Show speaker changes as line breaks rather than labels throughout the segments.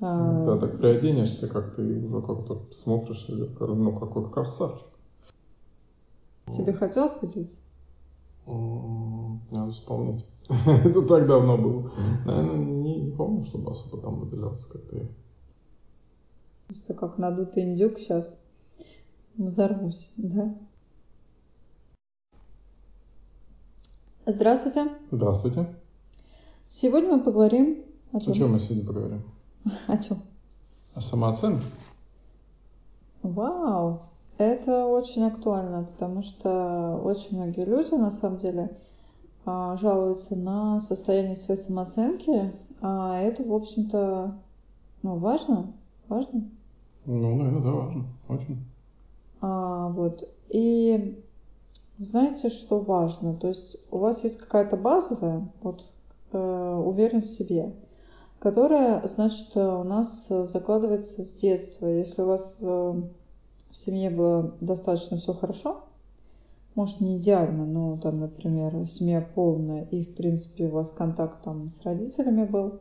А, Когда так приоденешься, как ты уже как-то смотришь, ну, какой красавчик.
Тебе хотелось поделиться?
Надо вспомнить. Это так давно было. Наверное, не, не помню, чтобы особо там выделялся как-то я.
Просто как надутый индюк сейчас взорвусь, да? Здравствуйте.
Здравствуйте.
Сегодня мы поговорим
о чем? О чем мы сегодня поговорим?
О чем?
О самооценке.
Вау, это очень актуально, потому что очень многие люди, на самом деле, а, жалуются на состояние своей самооценки, а это, в общем-то, ну, важно, важно.
Ну, наверное, да, важно, очень.
А, вот, и знаете, что важно? То есть у вас есть какая-то базовая вот, э, уверенность в себе, которая, значит, у нас закладывается с детства. Если у вас э, в семье было достаточно все хорошо, может, не идеально, но там, например, семья полная, и, в принципе, у вас контакт там с родителями был,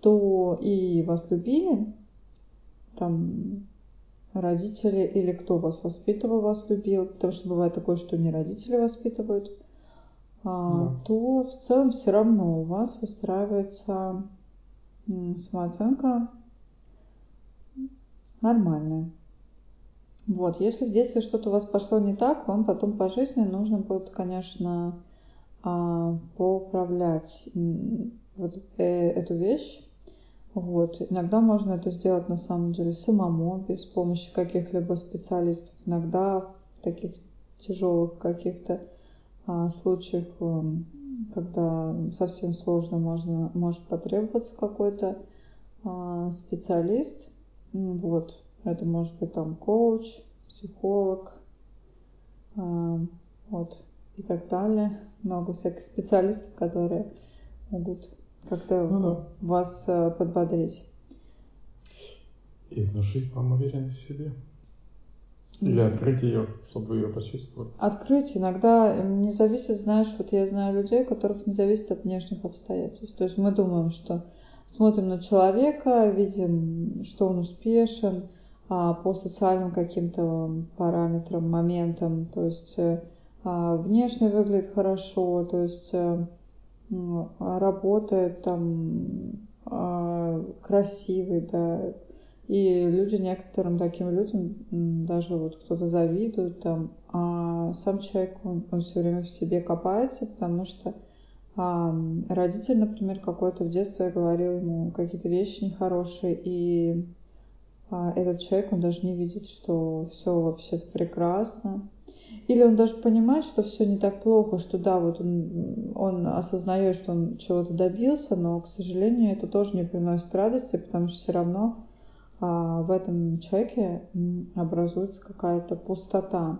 то и вас любили, там родители или кто вас воспитывал, вас любил, потому что бывает такое, что не родители воспитывают, а, да. то в целом все равно у вас выстраивается самооценка нормальная. Вот, если в детстве что-то у вас пошло не так, вам потом по жизни нужно будет, конечно, а, поуправлять вот э, эту вещь, вот. Иногда можно это сделать на самом деле самому, без помощи каких-либо специалистов. Иногда в таких тяжелых каких-то а, случаях, когда совсем сложно, можно, может потребоваться какой-то а, специалист. Вот. Это может быть там коуч, психолог, а, вот, и так далее. Много всяких специалистов, которые могут как-то ну, да. вас э, подбодрить.
И внушить вам уверенность в себе. Или открыть ее, чтобы ее почувствовали.
Открыть иногда не зависит, знаешь, вот я знаю людей, которых не зависит от внешних обстоятельств. То есть мы думаем, что смотрим на человека, видим, что он успешен а, по социальным каким-то параметрам, моментам. То есть э, а, внешне выглядит хорошо, то есть э, а работает там а, красивый, да, и люди некоторым таким людям даже вот кто-то завидует там, а сам человек, он, он все время в себе копается, потому что а, родитель, например, какой-то в детстве говорил ему какие-то вещи нехорошие, и а, этот человек, он даже не видит, что все вообще-то прекрасно, или он даже понимает, что все не так плохо, что да, вот он, он осознает, что он чего-то добился, но, к сожалению, это тоже не приносит радости, потому что все равно в этом человеке образуется какая-то пустота.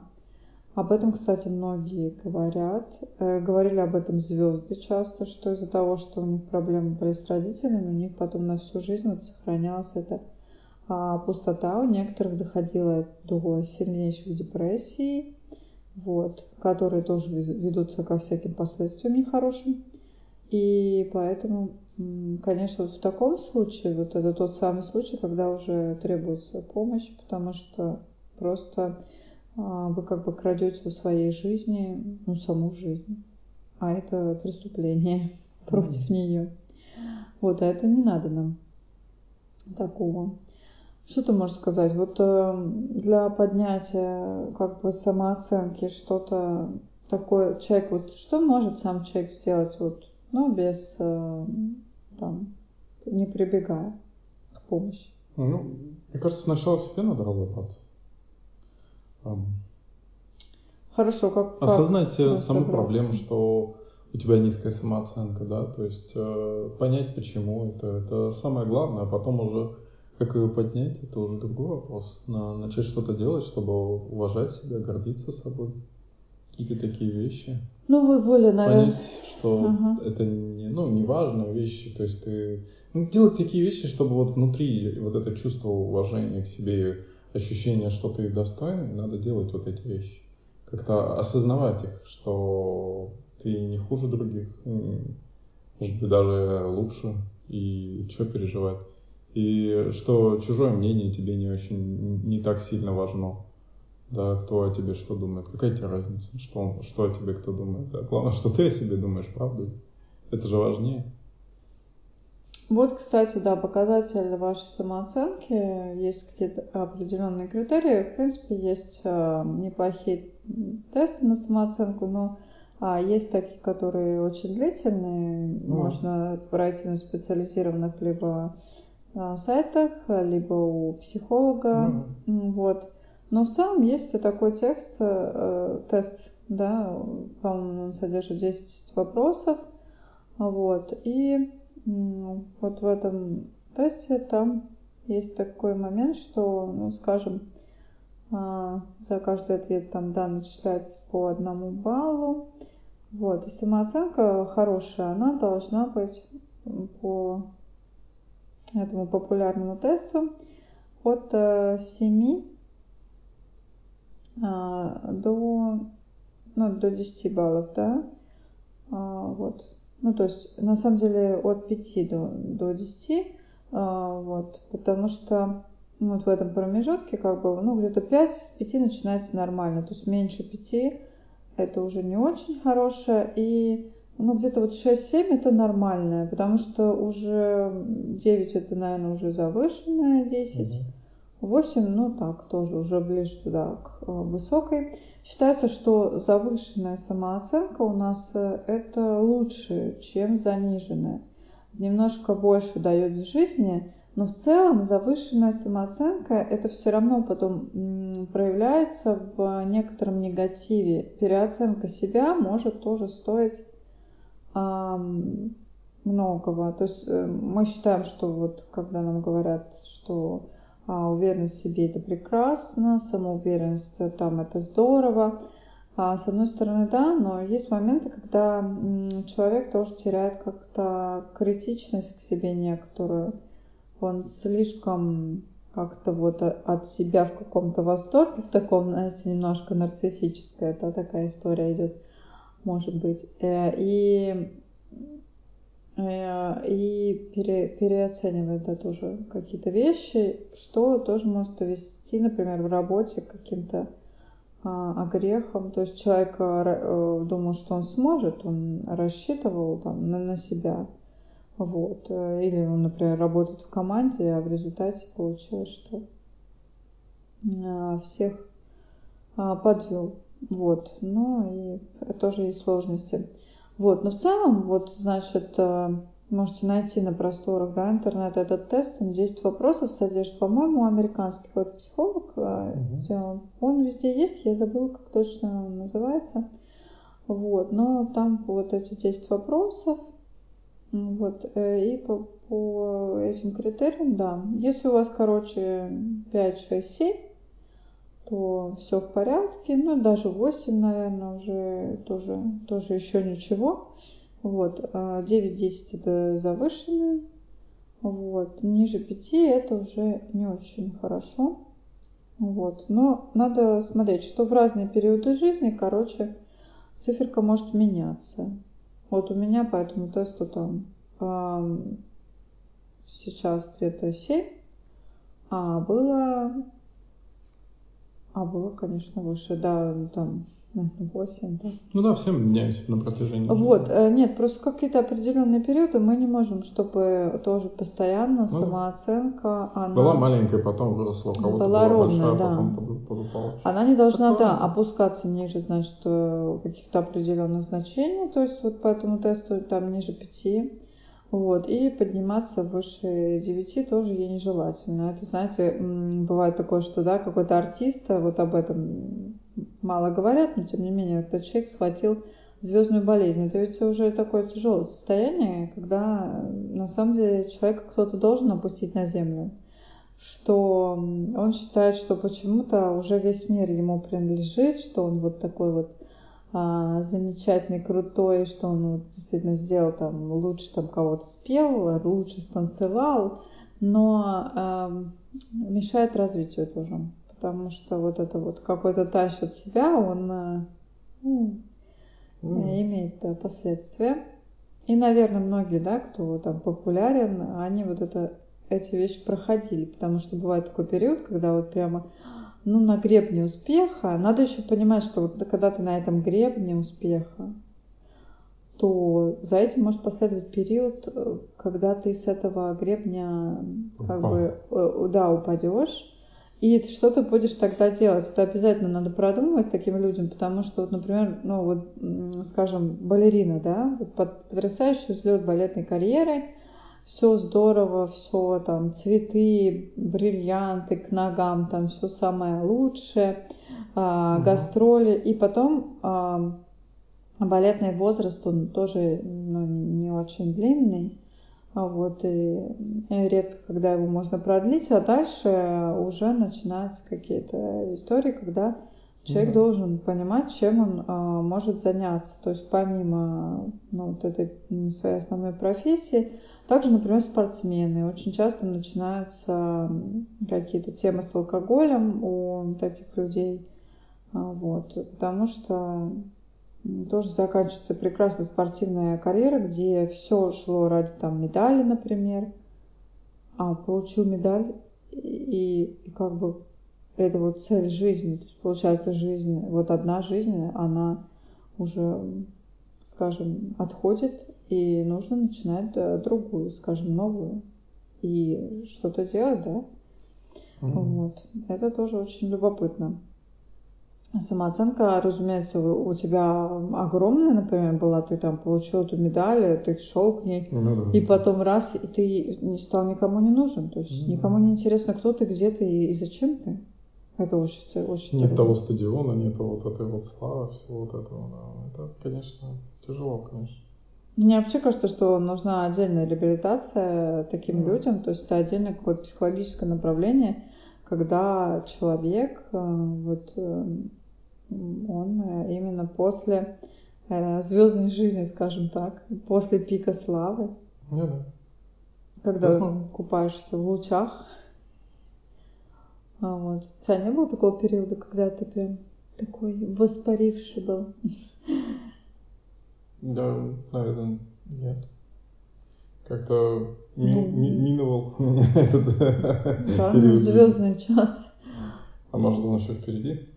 Об этом, кстати, многие говорят. Э, говорили об этом звезды часто, что из-за того, что у них проблемы были с родителями, у них потом на всю жизнь вот сохранялась эта а, пустота. У некоторых доходила до сильнейших депрессий, вот, которые тоже ведутся ко всяким последствиям нехорошим. И поэтому, конечно, вот в таком случае, вот это тот самый случай, когда уже требуется помощь, потому что просто а, вы как бы крадете у своей жизни, ну, саму жизнь. А это преступление mm-hmm. против нее. Вот, а это не надо нам такого. Что ты можешь сказать? Вот э, для поднятия как бы самооценки что-то такое человек вот что может сам человек сделать вот ну без э, там не прибегая к помощи?
Ну, мне кажется, сначала себе надо разобраться.
Хорошо, как
осознать как саму проблему, что у тебя низкая самооценка, да, то есть э, понять почему это, это самое главное, а потом уже как ее поднять, это уже другой вопрос. На, начать что-то делать, чтобы уважать себя, гордиться собой. Какие-то такие вещи.
Ну, вы более, наверное...
Понять, что ага. это не, ну, не важные вещи. То есть ты... Ну, делать такие вещи, чтобы вот внутри вот это чувство уважения к себе, ощущение, что ты достойный, надо делать вот эти вещи. Как-то осознавать их, что ты не хуже других, может быть, даже лучше, и что переживать. и что чужое мнение тебе не очень, не так сильно важно. Да, кто о тебе что думает, какая тебе разница, что, он, что о тебе кто думает. Да? Главное, что ты о себе думаешь, правда? Это же важнее.
Вот, кстати, да, показатель вашей самооценки. Есть какие-то определенные критерии. В принципе, есть э, неплохие тесты на самооценку, но а есть такие, которые очень длительные, ну, можно пройти на специализированных либо а, сайтах, либо у психолога, ну, вот. Но в целом есть такой текст, э, тест, да, по-моему, он содержит 10 вопросов, вот. И вот в этом тесте там есть такой момент, что, ну, скажем, а, за каждый ответ там, да, начисляется по одному баллу, вот, и самооценка хорошая, она должна быть по этому популярному тесту от 7 э, до, ну, до 10 баллов, да, а, вот. Ну, то есть, на самом деле, от 5 до, до 10, а, вот, потому что ну, вот в этом промежутке, как бы, ну, где-то 5 с 5 начинается нормально, то есть меньше 5 это уже не очень хорошее. И ну, где-то вот 6-7 это нормальное, потому что уже 9 это, наверное, уже завышенное 10. 8, ну так, тоже уже ближе туда к э, высокой. Считается, что завышенная самооценка у нас э, это лучше, чем заниженная. Немножко больше дает в жизни, но в целом завышенная самооценка это все равно потом проявляется в некотором негативе. Переоценка себя может тоже стоить многого. То есть э, мы считаем, что вот когда нам говорят, что а, уверенность в себе это прекрасно, самоуверенность там это здорово. А, с одной стороны, да, но есть моменты, когда человек тоже теряет как-то критичность к себе некоторую он слишком как-то вот от себя в каком-то восторге, в таком, знаете, немножко нарциссическая, это такая история идет, может быть. Э, и, и пере, переоценивает да, тоже какие-то вещи, что тоже может вести, например, в работе к каким-то а, огрехам. То есть человек э, думал, что он сможет, он рассчитывал там, на, на себя, вот. Э, или он, например, работает в команде, а в результате получилось, что э, всех а, подвел. Вот. Ну и тоже есть сложности. Вот. Но в целом, вот, значит, э, можете найти на просторах да, интернета этот тест. Он 10 вопросов содержит. По-моему, американский какой-то психолог угу. Он везде есть, я забыла, как точно он называется. Вот. Но там вот эти 10 вопросов, вот, э, и по, по этим критериям, да. Если у вас, короче, 5, 6, 7, то все в порядке. Ну, даже 8, наверное, уже тоже, тоже еще ничего. Вот, 9-10 а это завышенное. Вот, ниже 5 это уже не очень хорошо. Вот, но надо смотреть, что в разные периоды жизни, короче, циферка может меняться. Вот у меня по этому тесту там сейчас где-то 7, а было, а было, конечно, выше, да, там 8, да.
Ну да, все меняемся на протяжении.
Вот. Э, нет, просто какие-то определенные периоды мы не можем, чтобы тоже постоянно ну, самооценка,
она... Была маленькая, потом выросла, у кого-то была, была ровная, большая, да. потом подупала.
Она не должна, Такое... да, опускаться ниже, значит, э, каких-то определенных значений, то есть вот по этому тесту там ниже 5. Вот, и подниматься выше 9 тоже ей нежелательно. Это, знаете, бывает такое, что, да, какой-то артист, а вот об этом мало говорят, но тем не менее, этот человек схватил звездную болезнь. Это ведь уже такое тяжелое состояние, когда на самом деле человека кто-то должен опустить на землю. Что он считает, что почему-то уже весь мир ему принадлежит, что он вот такой вот замечательный, крутой, что он вот действительно сделал там лучше там кого-то спел, лучше станцевал, но э, мешает развитию тоже, потому что вот это вот какой-то тащит себя, он э, ну, mm. имеет да, последствия. И, наверное, многие, да, кто там популярен, они вот это эти вещи проходили, потому что бывает такой период, когда вот прямо ну, на гребне успеха. Надо еще понимать, что вот когда ты на этом гребне успеха, то за этим может последовать период, э, когда ты с этого гребня как Упал. бы э, да, упадешь. И что ты будешь тогда делать? Это обязательно надо продумывать таким людям, потому что, вот, например, ну вот, скажем, балерина, да, вот потрясающий взлет балетной карьеры, все здорово, все там цветы, бриллианты к ногам, там все самое лучшее, а, угу. гастроли, и потом а, балетный возраст, он тоже ну, не очень длинный, а вот, и, редко, когда его можно продлить, а дальше уже начинаются какие-то истории, когда человек mm должен понимать, чем он а, может заняться. То есть помимо ну, вот этой своей основной профессии, также, например, спортсмены. Очень часто начинаются какие-то темы с алкоголем у таких людей. А, вот, потому что тоже заканчивается прекрасная спортивная карьера, где все шло ради там медали, например. А получил медаль, и, и как бы это вот цель жизни. То есть получается жизнь, вот одна жизнь, она уже, скажем, отходит, и нужно начинать другую, скажем, новую. И что-то делать, да? Mm-hmm. Вот. Это тоже очень любопытно. Самооценка, разумеется, у тебя огромная, например, была, ты там получил эту медаль, ты шел к ней, ну, да. и потом раз, и ты не стал никому не нужен. То есть ну, никому не интересно, кто ты, где ты и, зачем ты. Это очень, очень
Нет того стадиона, нет вот этой вот славы, всего вот этого. Да. Это, конечно, тяжело, конечно.
Мне вообще кажется, что нужна отдельная реабилитация таким mm. людям, то есть это отдельное какое-то психологическое направление, когда человек э, вот э, он э, именно после звездной жизни, скажем так, после пика славы,
ну, да.
когда Возможно. купаешься в лучах. А вот. У тебя не было такого периода, когда ты прям такой воспаривший был?
Да, наверное, нет. Как-то ми- ну, ми- миновал этот
да, период. звездный час.
А может он еще впереди?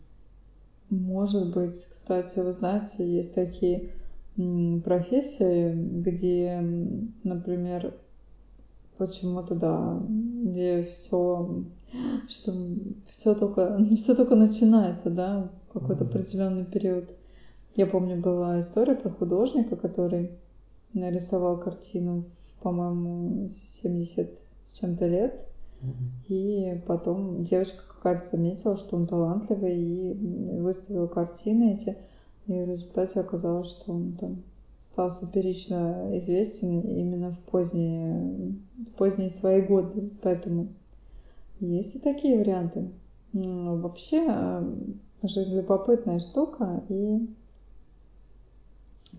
Может быть. Кстати, вы знаете, есть такие профессии, где, например, почему-то, да, где все, что все только, все только начинается, да, какой-то mm-hmm. определенный период. Я помню, была история про художника, который нарисовал картину, по-моему, 70 с чем-то лет. И потом девочка какая-то заметила, что он талантливый, и выставила картины эти. И в результате оказалось, что он там стал суперично известен именно в поздние, в поздние свои годы. Поэтому есть и такие варианты. Вообще, э, жизнь любопытная штука, и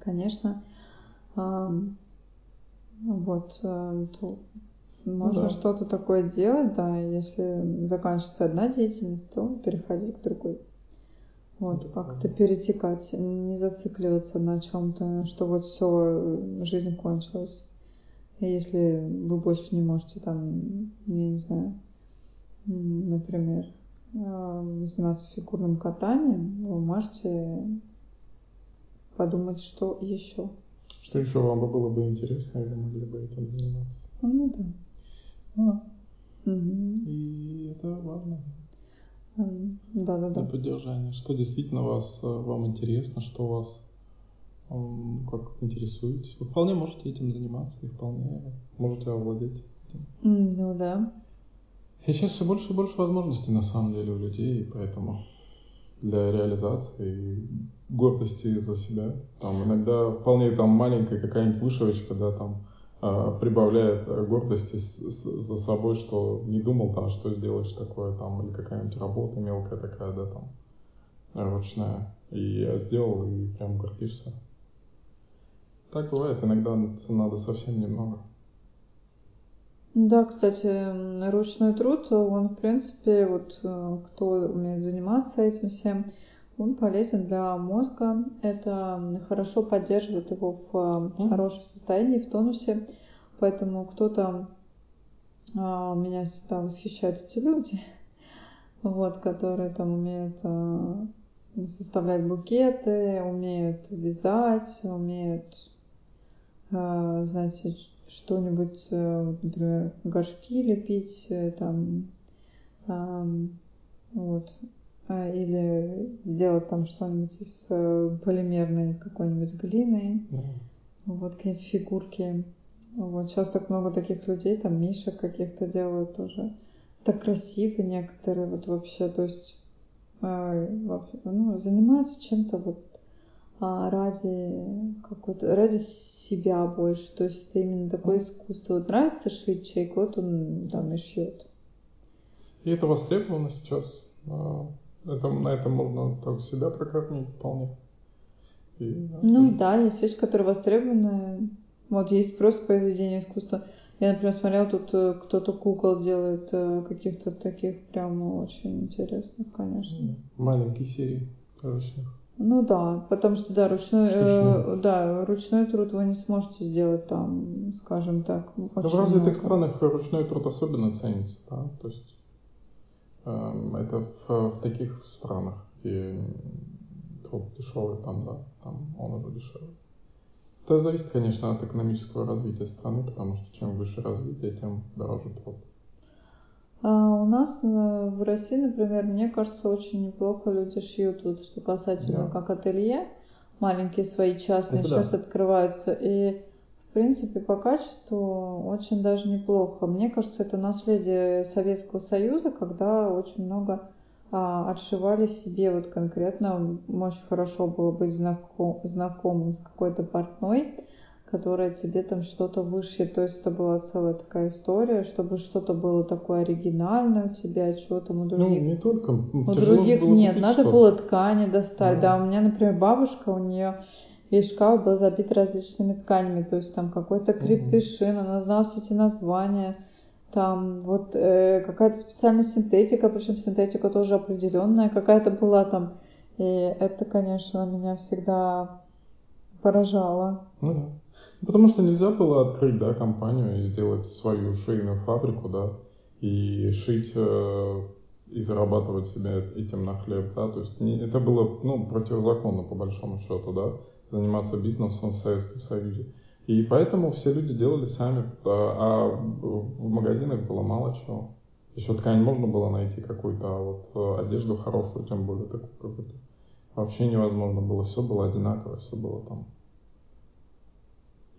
конечно, вот, э, то можно да. что-то такое делать, да, если заканчивается одна деятельность, то переходить к другой. Вот, как-то перетекать, не зацикливаться на чем-то, что вот все, жизнь кончилась. И если вы больше не можете там, я не знаю, например, э, заниматься фигурным катанием, вы можете подумать, что еще.
Что еще вам бы было бы интересно, и вы могли бы этим заниматься?
Ну да.
А. Угу. И это важно.
Да, да, да.
Для поддержания. Что действительно вас, э, вам интересно, что вас как интересуетесь. Вы вполне можете этим заниматься и вполне можете овладеть этим.
Ну да.
И сейчас все больше и больше возможностей на самом деле у людей, поэтому для реализации гордости за себя. Там иногда вполне там маленькая какая-нибудь вышивочка, да, там э, прибавляет гордости с, с, за собой, что не думал, там, что сделаешь такое, там, или какая-нибудь работа мелкая такая, да, там, ручная. И я сделал, и прям гордишься. Так бывает, иногда надо совсем немного.
Да, кстати, ручной труд, он, в принципе, вот э, кто умеет заниматься этим всем, он полезен для мозга. Это хорошо поддерживает его в хорошем состоянии, в тонусе. Поэтому кто-то а, меня всегда восхищают эти люди, вот, которые там умеют а, составлять букеты, умеют вязать, умеют, знаете, что-нибудь, э, например, горшки лепить, э, там, вот, или сделать там что-нибудь из э, полимерной какой-нибудь глины, mm. вот какие-нибудь фигурки. Вот сейчас так много таких людей, там мишек каких-то делают тоже. Так красиво некоторые, вот вообще, то есть ну, занимаются чем-то вот а, ради какой-то, ради себя больше. То есть это именно такое искусство. Вот нравится шить человек, вот он там и шьет.
И это востребовано сейчас. А, это, на этом можно так себя прокормить вполне.
И, ну и... да, есть вещи, которые востребованы. Вот есть просто произведение искусства. Я, например, смотрела, тут э, кто-то кукол делает э, каких-то таких прям очень интересных, конечно.
Маленькие серии ручных.
Ну да, потому что да, ручной, э, да, ручной труд вы не сможете сделать там, скажем так.
Ну, в развитых много. странах ручной труд особенно ценится, да, то есть э, это в, в таких странах, где труд дешевый, там, да, там он уже дешевый. Это зависит, конечно, от экономического развития страны, потому что чем выше развитие, тем дороже труд.
А у нас э, в России, например, мне кажется, очень неплохо люди шьют, вот что касательно да. как ателье, маленькие свои частные Это сейчас да. открываются, и в принципе по качеству очень даже неплохо. Мне кажется, это наследие Советского Союза, когда очень много а, отшивали себе вот конкретно, очень хорошо было быть знаком, знакомым с какой-то портной, которая тебе там что-то вышьет. То есть это была целая такая история, чтобы что-то было такое оригинальное у тебя, чего там у ну, других.
Ну, не только.
У других нет, надо было ткани достать. Да. да, у меня, например, бабушка, у нее весь шкаф был забит различными тканями, то есть там какой-то криптышин, она знала все эти названия там вот э, какая-то специальная синтетика, причем синтетика тоже определенная какая-то была там. И это, конечно, меня всегда поражало.
Ну да. Потому что нельзя было открыть, да, компанию и сделать свою швейную фабрику, да, и шить э, и зарабатывать себе этим на хлеб, да, то есть не, это было, ну, противозаконно по большому счету, да, заниматься бизнесом в Советском Союзе. И поэтому все люди делали сами, а в магазинах было мало чего. Еще ткань можно было найти какую-то, а вот э, одежду хорошую, тем более такую какую-то, вообще невозможно было. Все было одинаково, все было там.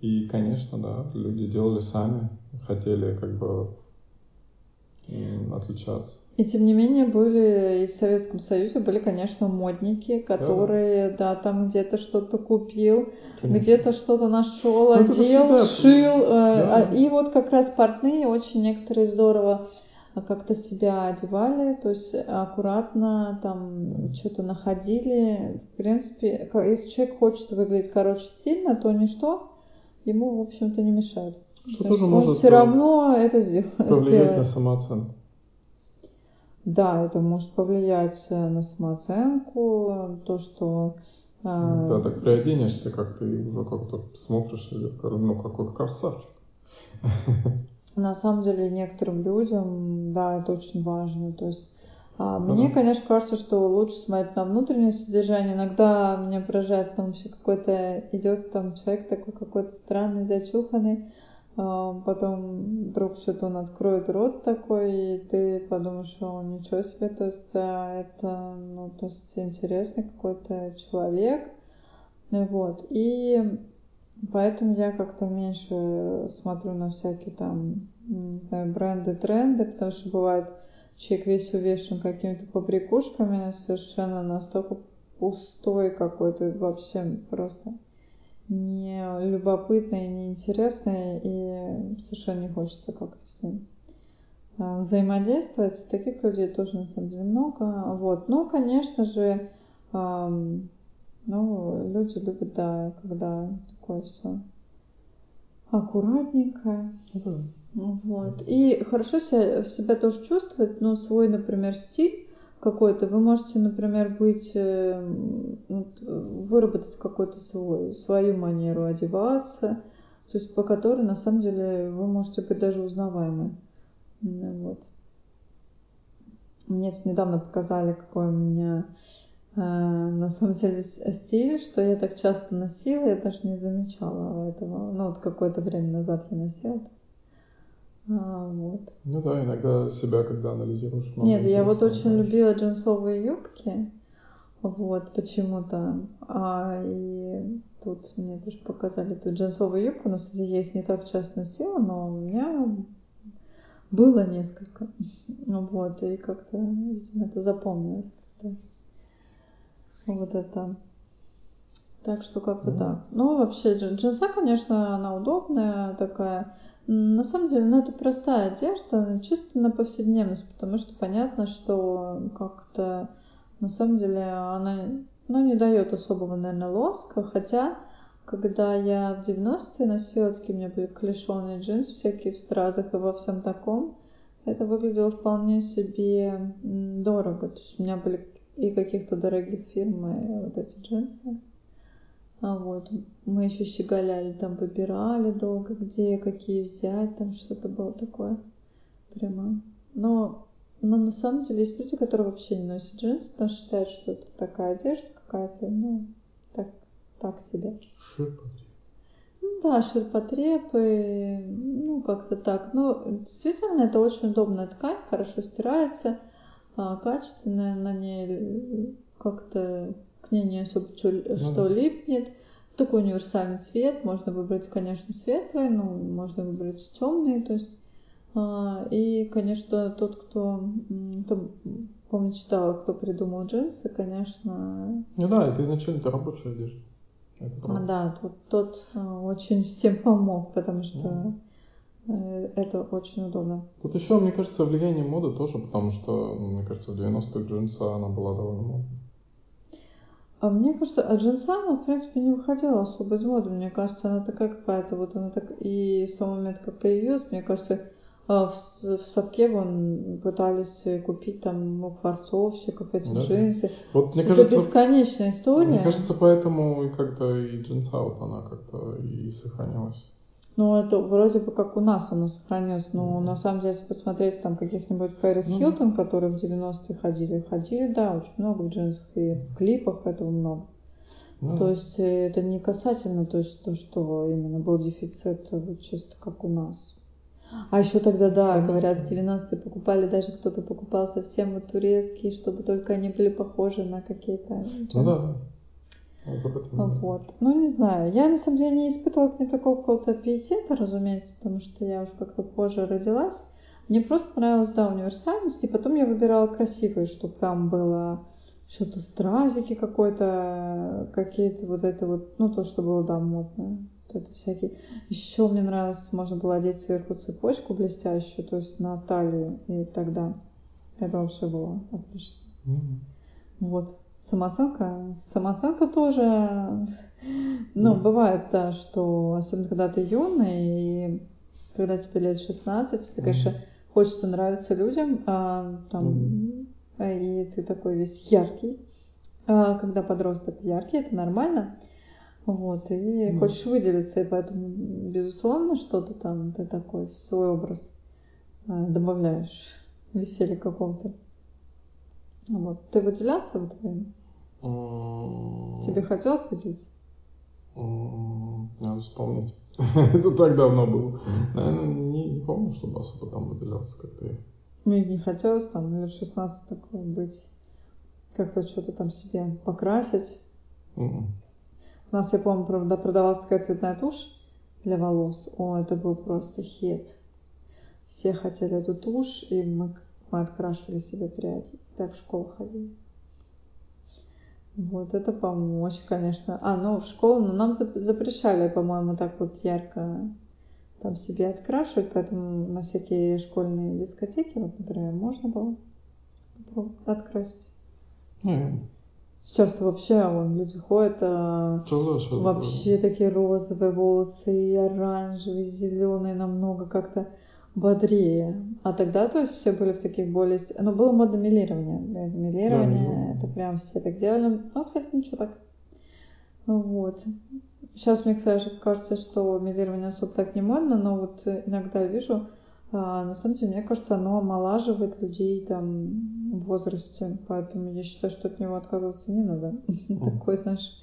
И, конечно, да, люди делали сами, хотели как бы отличаться.
И тем не менее были и в Советском Союзе были, конечно, модники, которые, да, да там где-то что-то купил, где-то что-то нашел, ну, одел, шил. Э, да. А, и вот как раз портные очень некоторые здорово как-то себя одевали, то есть аккуратно там что-то находили. В принципе, если человек хочет выглядеть, короче, стильно, то ничто ему, в общем-то, не мешает.
Что тоже может
все равно это сделать.
Повлиять на самооценку.
Да, это может повлиять э, на самооценку, то, что...
Э, да, так приоденешься, как ты уже как-то смотришь, ну, какой красавчик.
На самом деле, некоторым людям, да, это очень важно. То есть мне, конечно, кажется, что лучше смотреть на внутреннее содержание. Иногда меня поражает, там вообще какой-то идет там человек такой какой-то странный, зачуханный, а, потом вдруг что-то он откроет рот такой, и ты подумаешь, что ничего себе, то есть а, это, ну, то есть интересный какой-то человек, вот, и поэтому я как-то меньше смотрю на всякие там, не знаю, бренды, тренды, потому что бывает, человек весь увешан какими-то побрякушками, совершенно настолько пустой какой-то, вообще просто не любопытный, не интересный, и совершенно не хочется как-то с ним а, взаимодействовать. Таких людей тоже на самом деле много. Вот. Но, конечно же, ну, люди любят, да, когда такое все аккуратненькое. Вот. И хорошо себя, себя тоже чувствовать, но свой, например, стиль какой-то. Вы можете, например, быть, э, выработать какой-то свой, свою манеру одеваться, то есть по которой на самом деле вы можете быть даже узнаваемы. Вот. Мне тут недавно показали, какой у меня э, на самом деле стиль, что я так часто носила, я даже не замечала этого. Ну, вот какое-то время назад я носила. А, вот.
Ну да, иногда себя, когда анализируешь.
Нет, я вот очень любила джинсовые юбки. Вот, почему-то. А, и тут мне тоже показали эту джинсовую юбку. Самом деле я их не так часто носила, но у меня было несколько. Вот, и как-то, видимо, это запомнилось. Как-то. Вот это. Так что как-то mm. так. Ну, вообще, джинса, конечно, она удобная такая. На самом деле, ну, это простая одежда, чисто на повседневность, потому что понятно, что как-то на самом деле она ну, не дает особого, наверное, лоска, хотя когда я в 90-е носила такие, у меня были клешеные джинсы всякие в стразах и во всем таком, это выглядело вполне себе дорого. То есть у меня были и каких-то дорогих фирм и вот эти джинсы. А вот мы еще щеголяли, там выбирали долго, где какие взять, там что-то было такое. Прямо. Но, но на самом деле есть люди, которые вообще не носят джинсы, потому что считают, что это такая одежда какая-то, ну, так, так себе.
Ширпотреб.
Ну да, ширпотребы, ну как-то так. Ну, действительно, это очень удобная ткань, хорошо стирается, а, качественная, на ней как-то к ней не особо что, ну, что да. липнет. Такой универсальный цвет. Можно выбрать, конечно, светлый, но можно выбрать темный. То есть, а, и, конечно, тот, кто там, помню, читала, кто придумал джинсы, конечно.
Ну да, это изначально это рабочая одежда.
Это да, тот, тот а, очень всем помог, потому что да. Э, это очень удобно.
Тут еще, мне кажется, влияние моды тоже, потому что, мне кажется, в 90-х джинса она была довольно модной.
А мне кажется, а джинса, она, в принципе, не выходила особо из моды. Мне кажется, она такая какая-то, вот она так... И с того момента, как появилась, мне кажется, а, в, в Совке вон пытались купить там у фарцовщиков эти да. джинсы. Вот, мне Это кажется, бесконечная история.
Мне кажется, поэтому и как-то и джинса вот она как-то и сохранилась.
Ну, это вроде бы как у нас она сохранилась. Но mm. на самом деле, если посмотреть там каких-нибудь Пэрис mm. Хилтон, которые в 90-е ходили, ходили, да, очень много в джинсах, и в клипах этого много. Mm. То есть э, это не касательно то, есть, то, что именно был дефицит, вот чисто как у нас. А еще тогда, да, говорят, в 90-е покупали, даже кто-то покупал совсем вот турецкие, чтобы только они были похожи на какие-то джинсы. Ну да. Вот. Ну, не знаю. Я, на самом деле, не испытывала к ним такого какого-то пиетета, разумеется, потому что я уж как-то позже родилась. Мне просто нравилась, да, универсальность, и потом я выбирала красивые, чтобы там было что-то стразики какой-то, какие-то вот это вот, ну, то, что было, да, модное. Вот это всякие. Еще мне нравилось, можно было одеть сверху цепочку блестящую, то есть на талию, и тогда это вообще было отлично. Mm-hmm. Вот самооценка. Самооценка тоже, ну, бывает, да, что особенно когда ты юный, и когда тебе лет 16, ты, конечно, хочется нравиться людям, а, там, mm. и ты такой весь яркий. А, когда подросток яркий, это нормально. Вот, и mm. хочешь выделиться, и поэтому, безусловно, что-то там ты такой в свой образ а, добавляешь веселья какого-то. Вот. Ты выделялся в время? Тебе хотелось выделиться?
Надо вспомнить. Это так давно было. Наверное, не, не помню, чтобы особо там выделялся как-то.
Мне не хотелось там лет 16 такое быть. Как-то что-то там себе покрасить. Mm-mm. У нас, я помню, правда, продавалась такая цветная тушь для волос. О, это был просто хит. Все хотели эту тушь, и мы мы открашивали себе пряди. Так в школу ходили. Вот это помочь, конечно. А, ну в школу, но ну, нам запрещали, по-моему, так вот ярко там себе открашивать, поэтому на всякие школьные дискотеки, вот, например, можно было открасить. Mm. Сейчас-то вообще вон, люди ходят, а, вообще такие розовые волосы, и оранжевые, и зеленые намного как-то бодрее. А тогда, то есть, все были в таких более... Ну, было модно милирование. Милирование, да, это прям все так делали. Ну, кстати, ничего так. Вот. Сейчас мне, кстати, кажется, что милирование особо так не модно, но вот иногда вижу А, на самом деле, мне кажется, оно омолаживает людей там в возрасте, поэтому я считаю, что от него отказываться не надо. Такой, знаешь,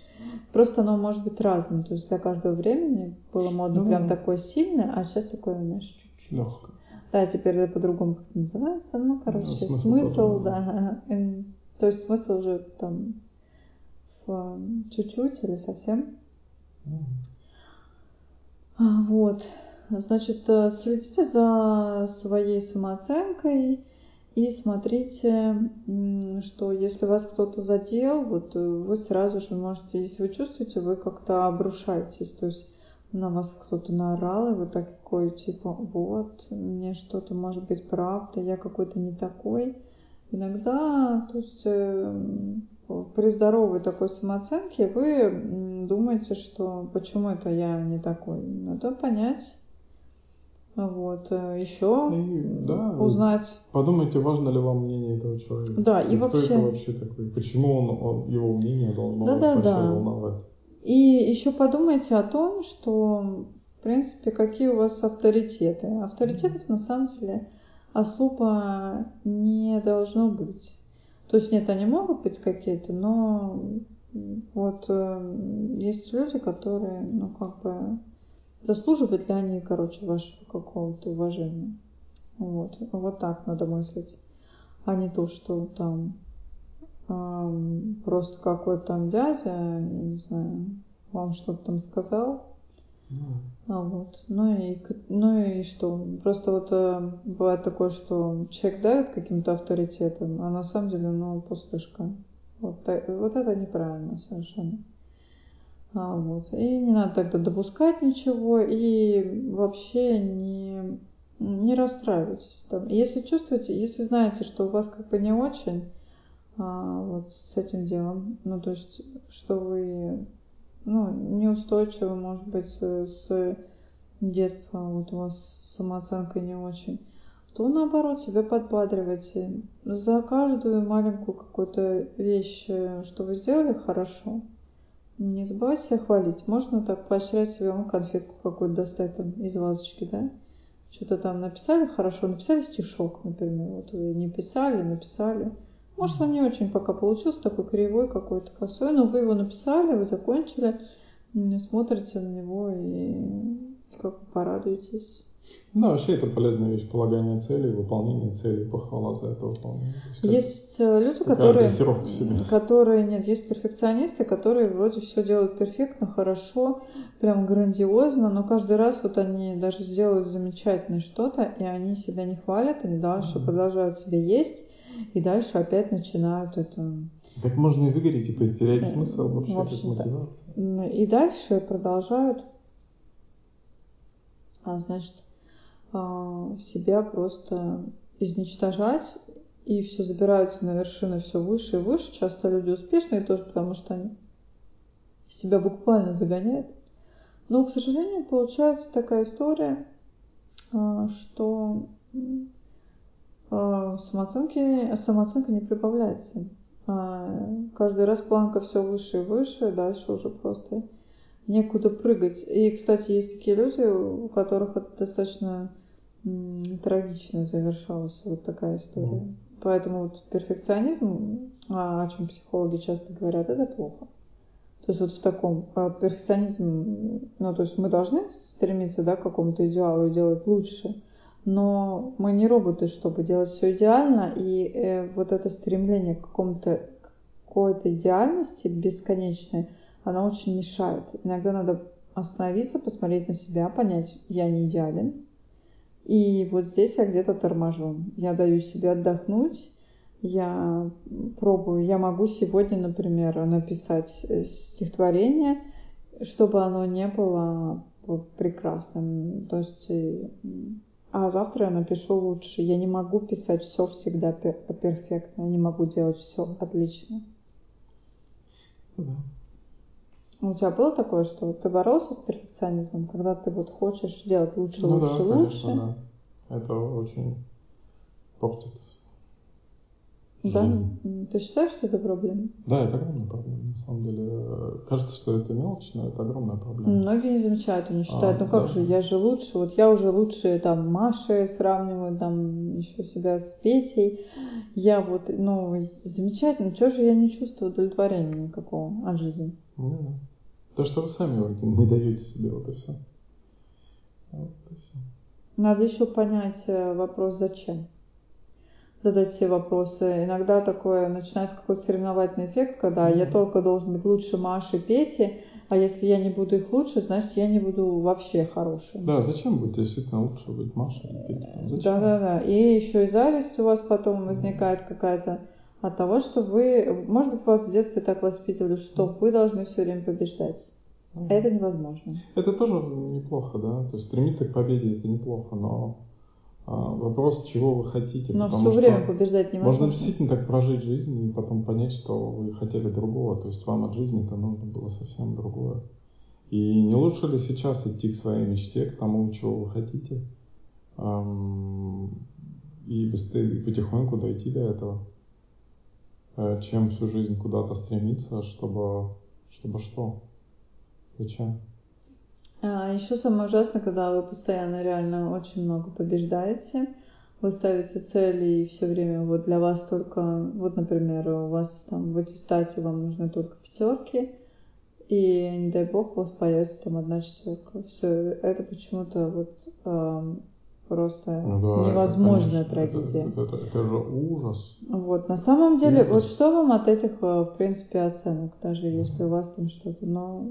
просто оно может быть разным. То есть для каждого времени было модно
Ну,
прям такое сильное, а сейчас такое, знаешь, чуть-чуть.
Легко.
Да, теперь это по-другому как называется. Ну, короче,
смысл
смысл,
тоже,
да. То есть смысл уже там в э, чуть-чуть или совсем. А, Вот. Значит, э, следите за своей самооценкой и смотрите, что если вас кто-то задел, вот э, вы сразу же можете, если вы чувствуете, вы как-то обрушаетесь, то есть на вас кто-то наорал, и вы такой, типа, вот, мне что-то может быть правда, я какой-то не такой. Иногда, то есть э, при здоровой такой самооценке вы думаете, что почему это я не такой. Надо понять. Вот. Еще
И, да,
узнать.
Подумайте, важно ли вам мнение этого человека.
Да, и
кто
вообще-
это вообще такой? Почему он, он- его мнение должно вас
Да-да-да.
вообще волновать?
И еще подумайте о том, что, в принципе, какие у вас авторитеты. Авторитетов на самом деле особо не должно быть. То есть нет, они могут быть какие-то, но вот э, есть люди, которые, ну, как бы, заслуживают ли они, короче, вашего какого-то уважения. Вот, вот так надо мыслить, а не то, что там ам, просто какой-то там дядя, я не знаю, вам что-то там сказал,
Ну,
а вот, ну и, ну и что? Просто вот э, бывает такое, что человек давит каким-то авторитетом, а на самом деле, ну, пустышка. Вот, та- вот это неправильно совершенно. А, вот. И не надо тогда допускать ничего, и вообще не, не расстраивайтесь. Там. Если чувствуете, если знаете, что у вас как бы не очень а, вот с этим делом, ну, то есть, что вы ну, неустойчивы, может быть, с- с детства, вот у вас самооценка не очень, то наоборот себя подбадривайте. За каждую маленькую какую-то вещь, э, что вы сделали хорошо, не забывайте себя хвалить. Можно так поощрять себя, конфетку какую-то достать там из вазочки, да? Что-то там написали хорошо, написали стишок, например. Вот вы не писали, написали. Может, он не очень пока получился, такой кривой какой-то, косой, но вы его написали, вы закончили, смотрите на него и как бы порадуетесь.
Да, вообще это полезная вещь, полагание целей, выполнение целей, похвала за это выполнение. Есть
Есть э, люди, которые, которые, нет, есть перфекционисты, которые вроде все делают перфектно, хорошо, прям грандиозно, но каждый раз вот они даже сделают замечательное что-то, и они себя не хвалят, они дальше
Мгм.
продолжают себя есть, и дальше опять начинают это
Так можно и выгореть, и потерять
Э,
смысл вообще, как мотивация.
И дальше продолжают, а, значит, себя просто изничтожать, и все забираются на вершины все выше и выше. Часто люди успешные тоже, потому что они себя буквально загоняют. Но, к сожалению, получается такая история, а, что а, самооценки, самооценка не прибавляется. А, Каждый раз планка все выше и выше, дальше уже просто некуда прыгать. И, кстати, есть такие люди, у которых это достаточно трагично завершалась вот такая история.
Мгм.
Поэтому вот перфекционизм, а, о чем психологи часто говорят, это плохо. То есть вот в таком а, перфекционизм, ну то есть мы должны стремиться да, к какому-то идеалу и делать лучше, но мы не роботы, чтобы делать все идеально, и э, вот это стремление к какому-то какой-то идеальности бесконечной, она очень мешает. Иногда надо остановиться, посмотреть на себя, понять, я не идеален. И вот здесь я где-то торможу. Я даю себе отдохнуть, я пробую, я могу сегодня, например, написать э, стихотворение, чтобы оно не было прекрасным. То есть, э, а завтра я напишу лучше. Я не могу писать все всегда пер- перфектно, я не могу делать все отлично.
Ну да.
У тебя было такое, что ты боролся с перфекционизмом, когда ты вот хочешь делать лучше,
Ну
лучше,
да,
лучше?
конечно, да. Это очень портит
Да?
жизнь.
Ты считаешь, что это проблема?
Да, это огромная проблема, на самом деле. Кажется, что это мелочь, но это огромная проблема.
Многие не замечают, они считают,
А,
ну как
да.
же, я же лучше, вот я уже лучше там Маши сравниваю, там еще себя с Петей, я вот, ну, замечательно, что же я не чувствую удовлетворения никакого от жизни?
Ну, да. То, что вы сами не даете себе, вот и все. Вот и все.
Надо еще понять э, вопрос «зачем?». Задать все вопросы. Иногда такое начинается какой-то соревновательный эффект, когда я
Мгм.
только должен быть лучше Маши, Пети, а если я не буду их лучше, значит я не буду вообще хорошим.
Да, зачем быть действительно лучше быть Машей или Петей? Там, Зачем?
Да, да, да. И еще и зависть у вас потом возникает какая-то от того, что вы, может быть, вас в детстве так воспитывали, что вы должны все время побеждать.
Ну,
Это невозможно.
Это тоже неплохо, да. То есть стремиться к победе это неплохо, но а, вопрос, чего вы хотите.
Но все время побеждать невозможно.
Можно действительно так прожить жизнь и потом понять, что вы хотели другого. То есть вам от жизни-то нужно было совсем другое. И не лучше ли сейчас идти к своей мечте, к тому, чего вы хотите, и быстрее, и потихоньку дойти до этого, чем всю жизнь куда-то стремиться, чтобы, чтобы что? Зачем?
А, еще самое ужасное, когда вы постоянно реально очень много побеждаете, вы ставите цели и все время вот для вас только, вот, например, у вас там в аттестате вам нужны только пятерки, и не дай бог у вас появится там одна четверка. Все, это почему-то вот просто
Ну да, это,
невозможная
конечно,
трагедия.
Это, это- это же ужас.
Вот, на самом деле,
Ужас.
вот что вам от этих, э, в принципе, оценок, даже если у вас там что-то, но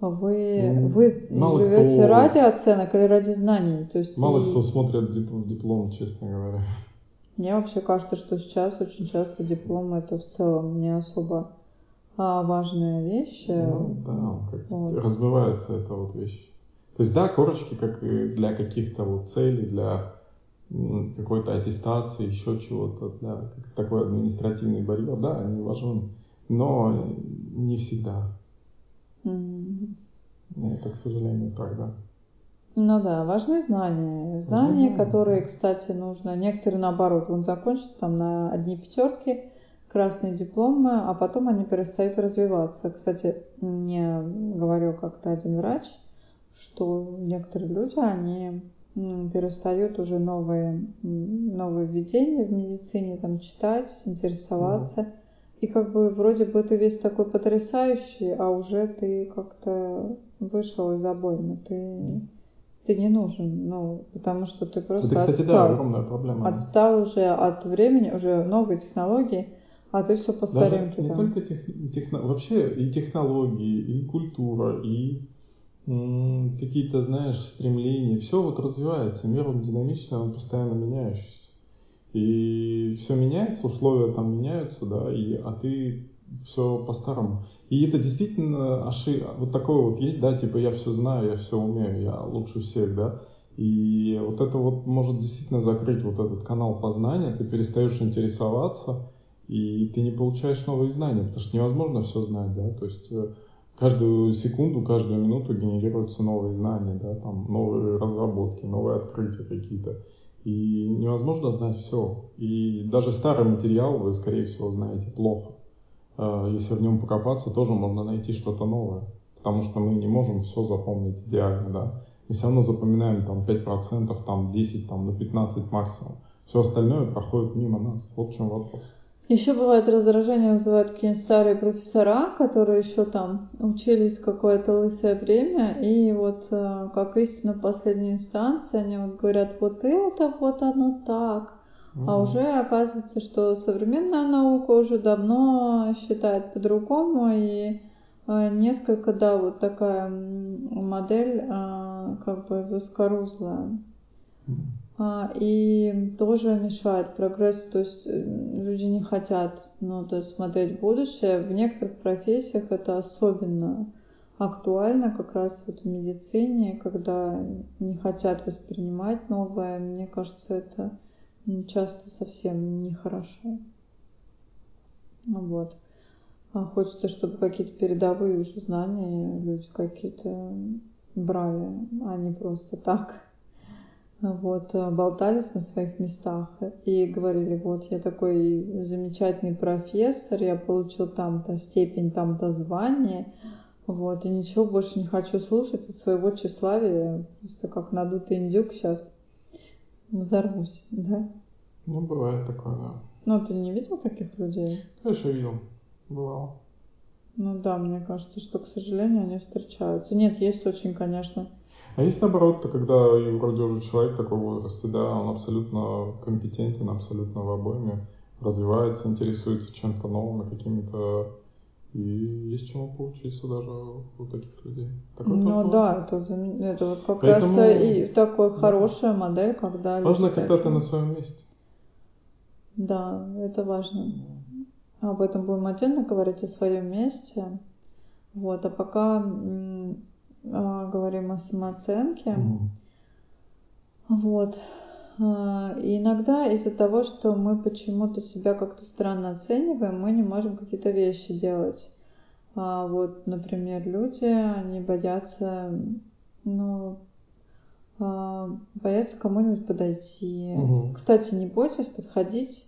вы,
Ну,
вы
мало
живете
кто-
ради оценок или ради знаний? То есть
Мало
и-
кто смотрит дип- диплом, честно говоря.
Мне вообще кажется, что сейчас очень часто диплом это в целом не особо а, важная вещь.
Ну, да, как
Вот.
разбивается эта вот вещь. То есть, да, корочки, как для каких-то вот целей, для какой-то аттестации, еще чего-то, для такой административный барьер, да, они важны, но не всегда.
М.
Это, к сожалению, так, да.
Ну да, важны знания. Знания,
знания,
которые, кстати, нужно. Некоторые, наоборот, он закончит там на одни пятерки, красные дипломы, а потом они перестают развиваться. Кстати, мне говорил как-то один врач, что некоторые люди, они перестают уже новые, новые введения в медицине там читать, интересоваться. И как бы вроде бы ты весь такой потрясающий, а уже ты как-то вышел из обоймы. Ты, ты не нужен, ну, потому что ты просто
Это, кстати, да,
отстал.
огромная проблема.
Отстал уже от времени, уже новые технологии, а ты все по
Даже
старинке
не
там.
только тех, техно- вообще и технологии, и культура, и какие-то, знаешь, стремления, все вот развивается, мир он динамичный, он постоянно меняющийся. И все меняется, условия там меняются, да, и, а ты все по-старому. И это действительно ошибка. Вот такое вот есть, да, типа я все знаю, я все умею, я лучше всех, да. И вот это вот может действительно закрыть вот этот канал познания, ты перестаешь интересоваться, и ты не получаешь новые знания, потому что невозможно все знать, да, то есть э, каждую секунду, каждую минуту генерируются новые знания, да, там новые разработки, новые открытия какие-то. И невозможно знать все. И даже старый материал вы, скорее всего, знаете плохо. Э, Если в нем покопаться, тоже можно найти что-то новое. Потому что мы не можем все запомнить идеально, да. Мы все равно запоминаем там 5%, там 10, там на 15 максимум. Все остальное проходит мимо нас. Вот в чем вопрос.
Еще бывает раздражение вызывают какие-нибудь старые профессора, которые еще там учились какое-то лысое время, и вот э, как истина последней инстанции, они вот говорят, вот это вот оно так. А
Мгм.
уже оказывается, что современная наука уже давно считает по-другому, и э, несколько, да, вот такая модель э, как бы заскорузлая.
Мгм.
А, И тоже мешает прогрессу, то есть э, люди не хотят ну, то есть смотреть будущее. В некоторых профессиях это особенно актуально, как раз вот в медицине, когда не хотят воспринимать новое. Мне кажется, это часто совсем нехорошо. Вот. А хочется, чтобы какие-то передовые уже знания люди какие-то брали, а не просто так вот, э, болтались на своих местах и говорили, вот, я такой замечательный профессор, я получил там-то степень, там-то звание, вот, и ничего больше не хочу слушать от своего тщеславия, просто как надутый индюк сейчас взорвусь, да?
Ну, бывает такое, да.
Ну, ты не видел таких людей?
Конечно, видел. Бывало.
Ну да, мне кажется, что, к сожалению, они встречаются. Нет, есть очень, конечно,
а есть наоборот, когда и вроде уже человек такой в возрасте, да, он абсолютно компетентен, абсолютно в обойме, развивается, интересуется чем-то новым и какими-то и есть чему поучиться даже у таких людей.
Такое ну да, это, это вот как Поэтому, раз и такая да. хорошая модель, когда
Важно, когда такие... ты на своем месте.
Да, это важно. Об этом будем отдельно говорить о своем месте. Вот, а пока говорим о самооценке. Mm. Вот. И иногда из-за того, что мы почему-то себя как-то странно оцениваем, мы не можем какие-то вещи делать. А вот, например, люди, они боятся, ну, боятся кому-нибудь подойти. Угу. Кстати, не бойтесь подходить,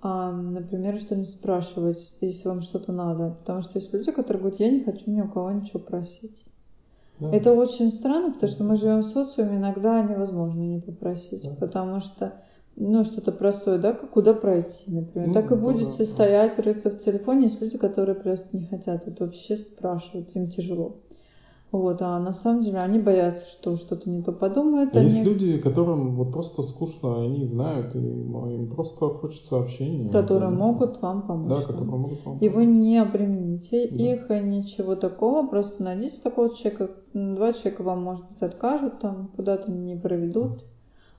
а, например, что-нибудь спрашивать, если вам что-то надо. Потому что есть люди, которые говорят, я не хочу ни у кого ничего просить. Да. Это очень странно, потому что мы живем в социуме, иногда невозможно не попросить, да. потому что ну, что-то простое, да, как куда пройти, например. Ну, так и будете да, стоять, рыться в телефоне. Есть люди, которые просто не хотят это вообще спрашивать, им тяжело. Вот, а на самом деле они боятся, что что-то не то подумают.
Есть они... люди, которым вот просто скучно, они знают, и им просто хочется общения.
Которые могут вам помочь.
Да, которые могут вам
помочь. И вы не обремените да. их, ничего такого, просто найдите такого человека. Два человека вам, может быть, откажут, там куда-то не проведут.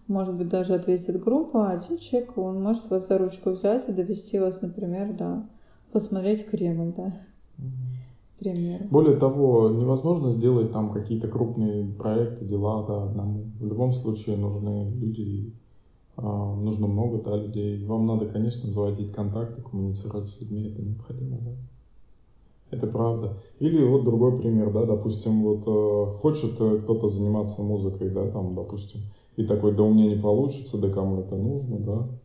Может быть, даже ответит группа, а один человек, он может вас за ручку взять и довести вас, например, да, посмотреть Кремль, да. Угу примеру.
Более того, невозможно сделать там какие-то крупные проекты, дела да, одному. В любом случае нужны люди, э, нужно много да, людей. Вам надо, конечно, заводить контакты, коммуницировать с людьми, это необходимо, да. Это правда. Или вот другой пример, да, допустим, вот э, хочет э, кто-то заниматься музыкой, да, там, допустим, и такой, да у меня не получится, да кому это нужно, да, а,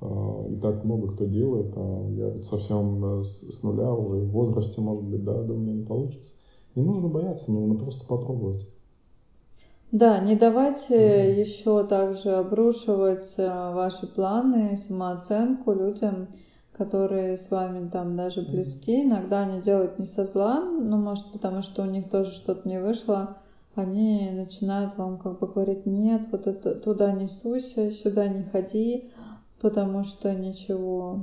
и так много кто делает, а я вот совсем с нуля уже в возрасте, может быть, да, да, у меня не получится. Не нужно бояться, нужно просто попробовать.
Да, не давайте mm. еще также обрушивать а, ваши планы, самооценку людям, которые с вами там даже близки. Иногда они делают не со зла, ну, может, потому что у них тоже что-то не вышло. Они начинают вам как бы говорить, нет, вот это туда не суйся, сюда не ходи, потому что ничего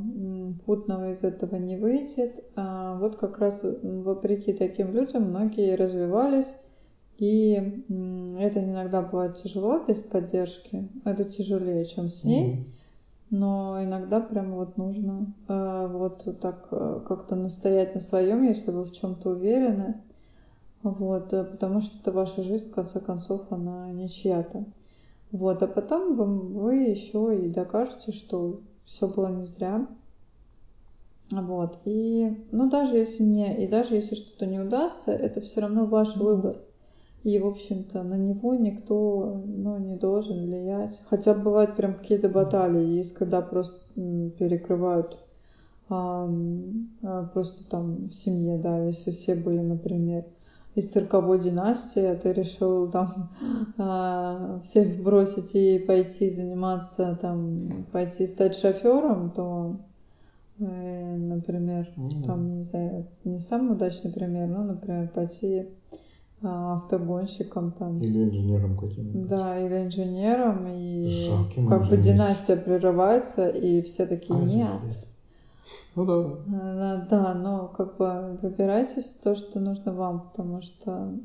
путного из этого не выйдет. А вот как раз вопреки таким людям многие развивались, и это иногда бывает тяжело без поддержки, это тяжелее, чем с ней, но иногда прям вот нужно а, вот так а, как-то настоять на своем, если вы в чем-то уверены, вот, э, потому что это ваша жизнь, в конце концов, она не чья-то. Вот, а потом вы, вы еще и докажете, что все было не зря. Вот. И, ну, даже если не, и даже если что-то не удастся, это все равно ваш выбор. И, в общем-то, на него никто, ну, не должен влиять. Хотя бывают прям какие-то баталии, есть, когда просто перекрывают а, а, просто там в семье, да, если все были, например, из цирковой династии, а ты решил там э, всех бросить и пойти заниматься, там, пойти стать шофером, то, э, например, mm-hmm. там, не знаю, не самый удачный пример, но, например, пойти э, автогонщиком там.
Или инженером каким-нибудь.
Да, или инженером, и Жалким как инженер. бы династия прерывается, и все такие, нет. нет
ну да.
Э, да, но как бы выбирайте то, что нужно вам, потому что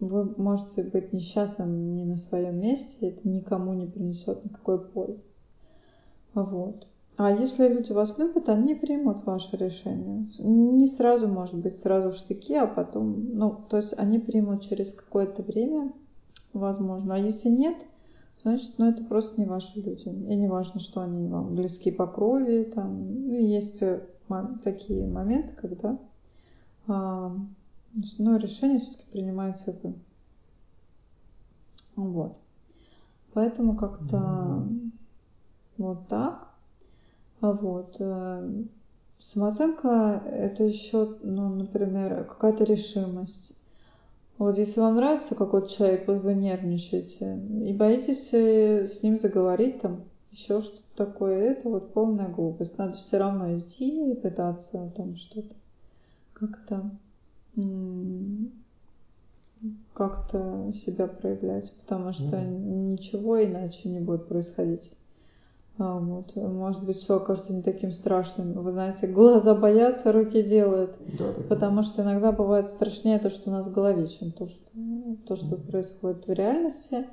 вы можете быть несчастным не на своем месте, это никому не принесет никакой пользы. Вот. А если люди вас любят, они примут ваше решение. Не сразу, может быть, сразу штыки, а потом, ну, то есть они примут через какое-то время, возможно. А если нет, значит, ну, это просто не ваши люди. И не важно, что они вам близки по крови. Там. Ну, есть э, такие моменты, когда а, ну, решение все-таки принимается вы. Вот. Поэтому как-то mm-hmm. вот так. А вот. Э, самооценка это еще, ну, например, какая-то решимость. Вот если вам нравится какой-то человек, вот вы нервничаете и боитесь э, с ним заговорить, там, еще что-то такое, это вот полная глупость. Надо все равно идти и пытаться там что-то как-то как-то себя проявлять, потому что mm-hmm. ничего иначе не будет происходить. А, вот. Может быть, все окажется не таким страшным. Вы знаете, глаза боятся, руки делают. Да, потому что иногда бывает страшнее то, что у нас в голове, чем то, что, то, что mm-hmm. происходит в реальности.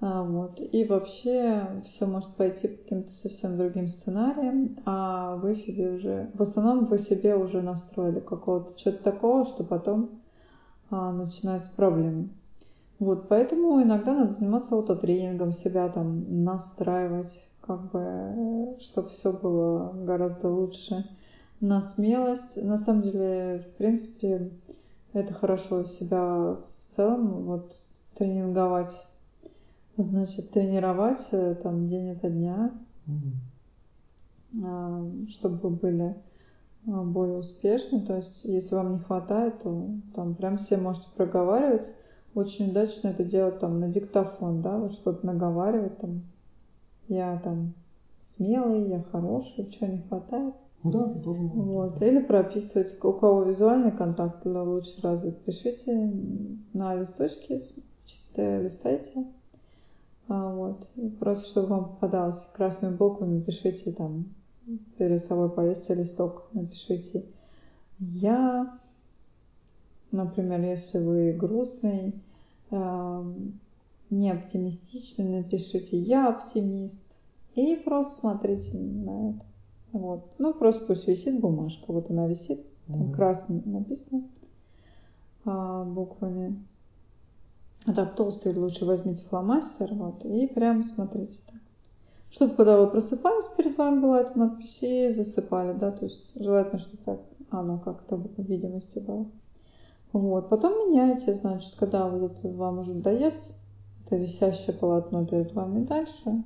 А, вот. И вообще все может пойти по каким-то совсем другим сценариям, а вы себе уже, в основном вы себе уже настроили какого-то что-то такого, что потом а, начинаются проблемы. Вот, поэтому иногда надо заниматься аутотренингом, себя там настраивать, как бы, чтобы все было гораздо лучше. На смелость, на самом деле, в принципе, это хорошо себя в целом вот тренинговать, значит, тренировать э, там день ото дня, mm-hmm. чтобы были более успешны. То есть, если вам не хватает, то там прям все можете проговаривать. Очень удачно это делать там на диктофон, да, вот что-то наговаривать там, я там смелый, я хороший, что не хватает.
Да, это тоже можно.
Вот. Или прописывать, у кого визуальный контакт лучше развит, пишите на листочке, листайте. А, вот. просто, чтобы вам попадалось красными буквами, пишите там, перед собой повесьте листок, напишите «Я», например, если вы грустный, не оптимистичный, напишите «Я оптимист». И просто смотрите на это. Вот. Ну, просто пусть висит бумажка. Вот она висит, там mm-hmm. красным написано а, буквами. А так толстый лучше возьмите фломастер, вот, и прямо смотрите так. Чтобы когда вы просыпались, перед вами была эта надпись и засыпали, да, то есть желательно, чтобы так оно как-то в видимости было. Вот. Потом меняете, значит, когда вот это вам уже доест, это висящее полотно перед вами дальше,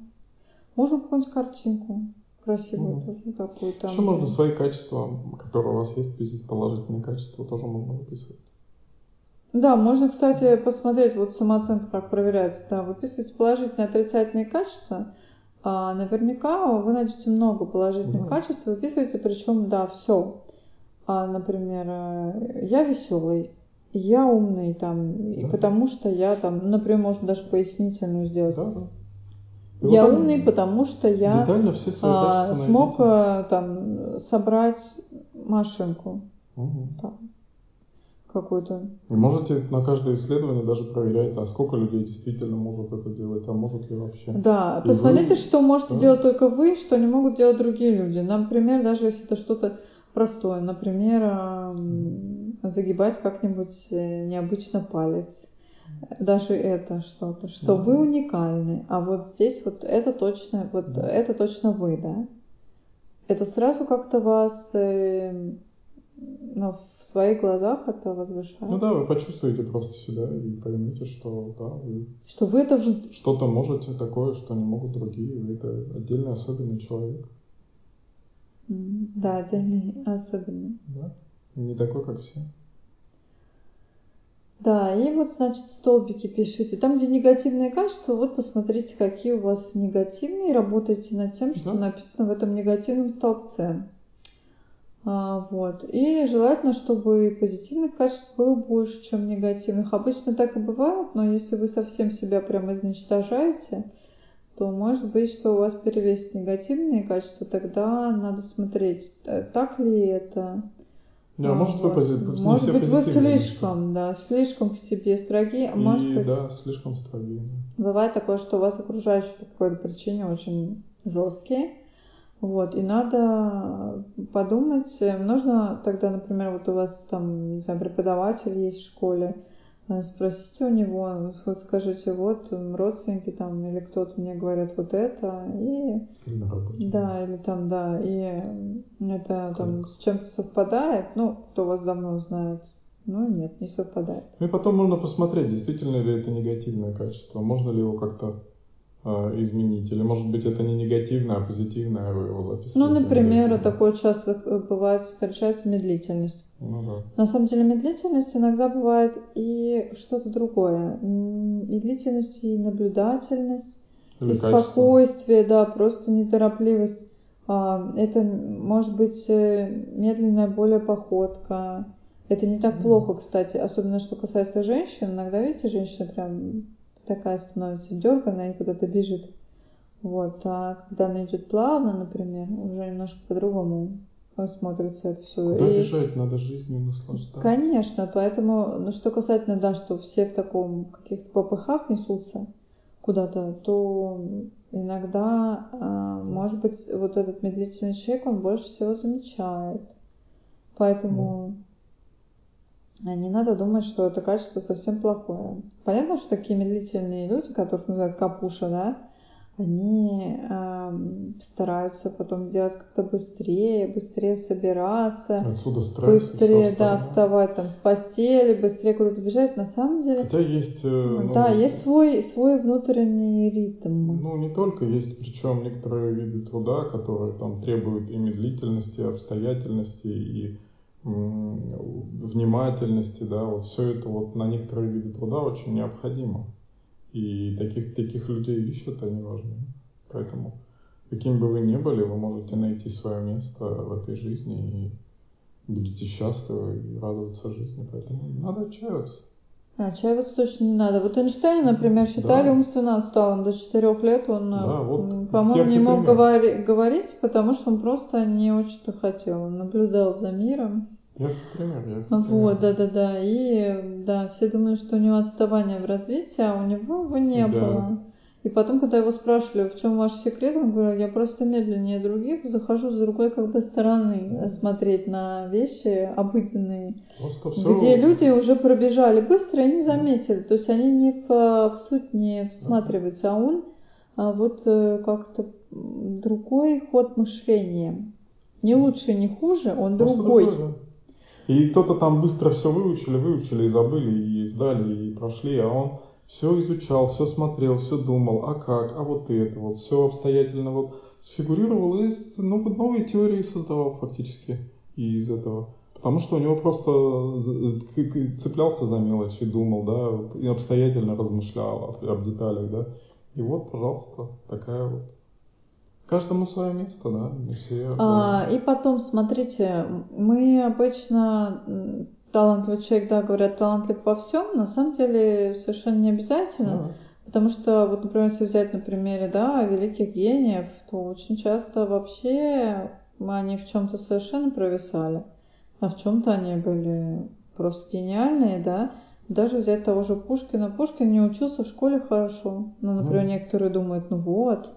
можно какую-нибудь картинку красивую угу. тоже такую там.
Еще можно свои качества, которые у вас есть, писать положительные качества, тоже можно выписывать.
Да, можно, кстати, посмотреть, вот самооценка как проверяется. Да, выписывайте положительные отрицательные качества. А наверняка вы найдете много положительных да. качеств, выписывайте, причем, да, все а, например, э, я веселый, я умный там, да. потому что я там, например, можно даже пояснительную сделать. Да, да. Я вот умный, потому что я
все свои а,
смог а, там собрать машинку. Угу. Там, какую-то.
И можете на каждое исследование даже проверять, а сколько людей действительно может это делать, а может ли вообще.
Да, и посмотрите, вы... что можете да? делать только вы, что не могут делать другие люди. Например, даже если это что-то простое. Например, загибать как-нибудь э, необычно палец. Даже это что-то, что вы уникальны, а вот здесь вот это точно, вот это точно вы, да? Это сразу как-то вас э, ну, в своих глазах это возвышает.
Ну да, вы почувствуете просто себя и поймете, что да, вы
что вы это
что-то можете такое, что не могут другие. Вы это отдельный особенный человек.
Да, отдельный, особенный.
Да, не такой, как все.
Да, и вот, значит, столбики пишите. Там, где негативные качества, вот посмотрите, какие у вас негативные, работайте над тем, что да. написано в этом негативном столбце. А, вот. И желательно, чтобы позитивных качеств было больше, чем негативных. Обычно так и бывает, но если вы совсем себя прямо изничтожаете, то может быть, что у вас перевесит негативные качества, тогда надо смотреть, э, так ли это.
Да, может, вот. вы пози-
может быть, вы слишком, да, слишком к себе строги, а
И,
может быть,
да, слишком строги.
Бывает такое, что у вас окружающие по какой-то причине очень жесткие, вот, и надо подумать, э, нужно тогда, например, вот у вас там, не знаю, преподаватель есть в школе, спросите у него, вот скажите, вот родственники там или кто-то мне говорят вот это, и да, или там, да, и это там с чем-то совпадает, ну, кто вас давно знает, ну, нет, не совпадает.
Ну, и потом можно посмотреть, действительно ли это негативное качество, можно ли его как-то э, изменить? Или, может быть, это не негативное, а позитивное, а вы его записываете?
Ну, например, такое часто э, бывает, встречается медлительность.
Ну, да.
На самом деле медлительность иногда бывает и что-то другое. Медлительность и наблюдательность, Или и качество. спокойствие, да, просто неторопливость. А, это может быть э, медленная более походка. Это не так плохо, кстати, особенно что касается женщин. Иногда, видите, женщина прям такая становится дерганая и куда-то бежит. Вот. А когда она идет плавно, например, уже немножко по-другому смотрится это все.
Куда и... бежать? Надо жизнью наслаждаться.
Конечно, поэтому, ну, что касательно, да, что все в таком каких-то попыхах несутся куда-то, то иногда, а, может быть, вот этот медлительный человек, он больше всего замечает. Поэтому mm. Не надо думать, что это качество совсем плохое. Понятно, что такие медлительные люди, которых называют капуша, да, они э, стараются потом сделать как-то быстрее, быстрее собираться,
Отсюда стресс
быстрее, да, вставать там с постели, быстрее куда-то бежать. На самом деле,
хотя есть, э, ну,
да, есть свой свой внутренний ритм.
Ну не только есть, причем некоторые виды труда, которые там требуют и медлительности, и обстоятельности, и внимательности, да, вот все это вот на некоторые виды труда очень необходимо. И таких, таких людей ищут, они важны. Поэтому, каким бы вы ни были, вы можете найти свое место в этой жизни и будете счастливы и радоваться жизни. Поэтому не надо отчаиваться.
А, отчаиваться точно не надо. Вот Эйнштейн, например, считали да. умственно отсталым. До четырех лет он,
да, вот
по-моему, не мог говори- говорить, потому что он просто не очень-то хотел. Он наблюдал за миром.
Я пример, я
пример. Вот, да-да-да. И да, все думали, что у него отставание в развитии, а у него его не да. было. И потом, когда его спрашивали, в чем ваш секрет, он говорил, я просто медленнее других захожу с другой как бы стороны смотреть на вещи обыденные, где люди уже пробежали быстро и не заметили. То есть они не в, в суть не всматриваются, а он а вот э, как-то другой ход мышления. Не лучше, не хуже, он Просто другой. другой да.
И кто-то там быстро все выучили, выучили и забыли, и сдали, и прошли, а он все изучал, все смотрел, все думал, а как, а вот это, вот все обстоятельно вот сфигурировал и ну, новые теории создавал фактически из этого. Потому что у него просто цеплялся за мелочи, думал, да, и обстоятельно размышлял об, об деталях, да. И вот, пожалуйста, такая вот Каждому свое место, да, все.
А, и потом, смотрите, мы обычно талантливый человек, да, говорят, талантлив во всем, на самом деле совершенно не обязательно. Да. Потому что, вот, например, если взять на примере, да, великих гениев, то очень часто вообще они в чем-то совершенно провисали, а в чем-то они были просто гениальные, да. Даже взять того же Пушкина. Пушкин не учился в школе хорошо. Ну, например, mm. некоторые думают, ну вот,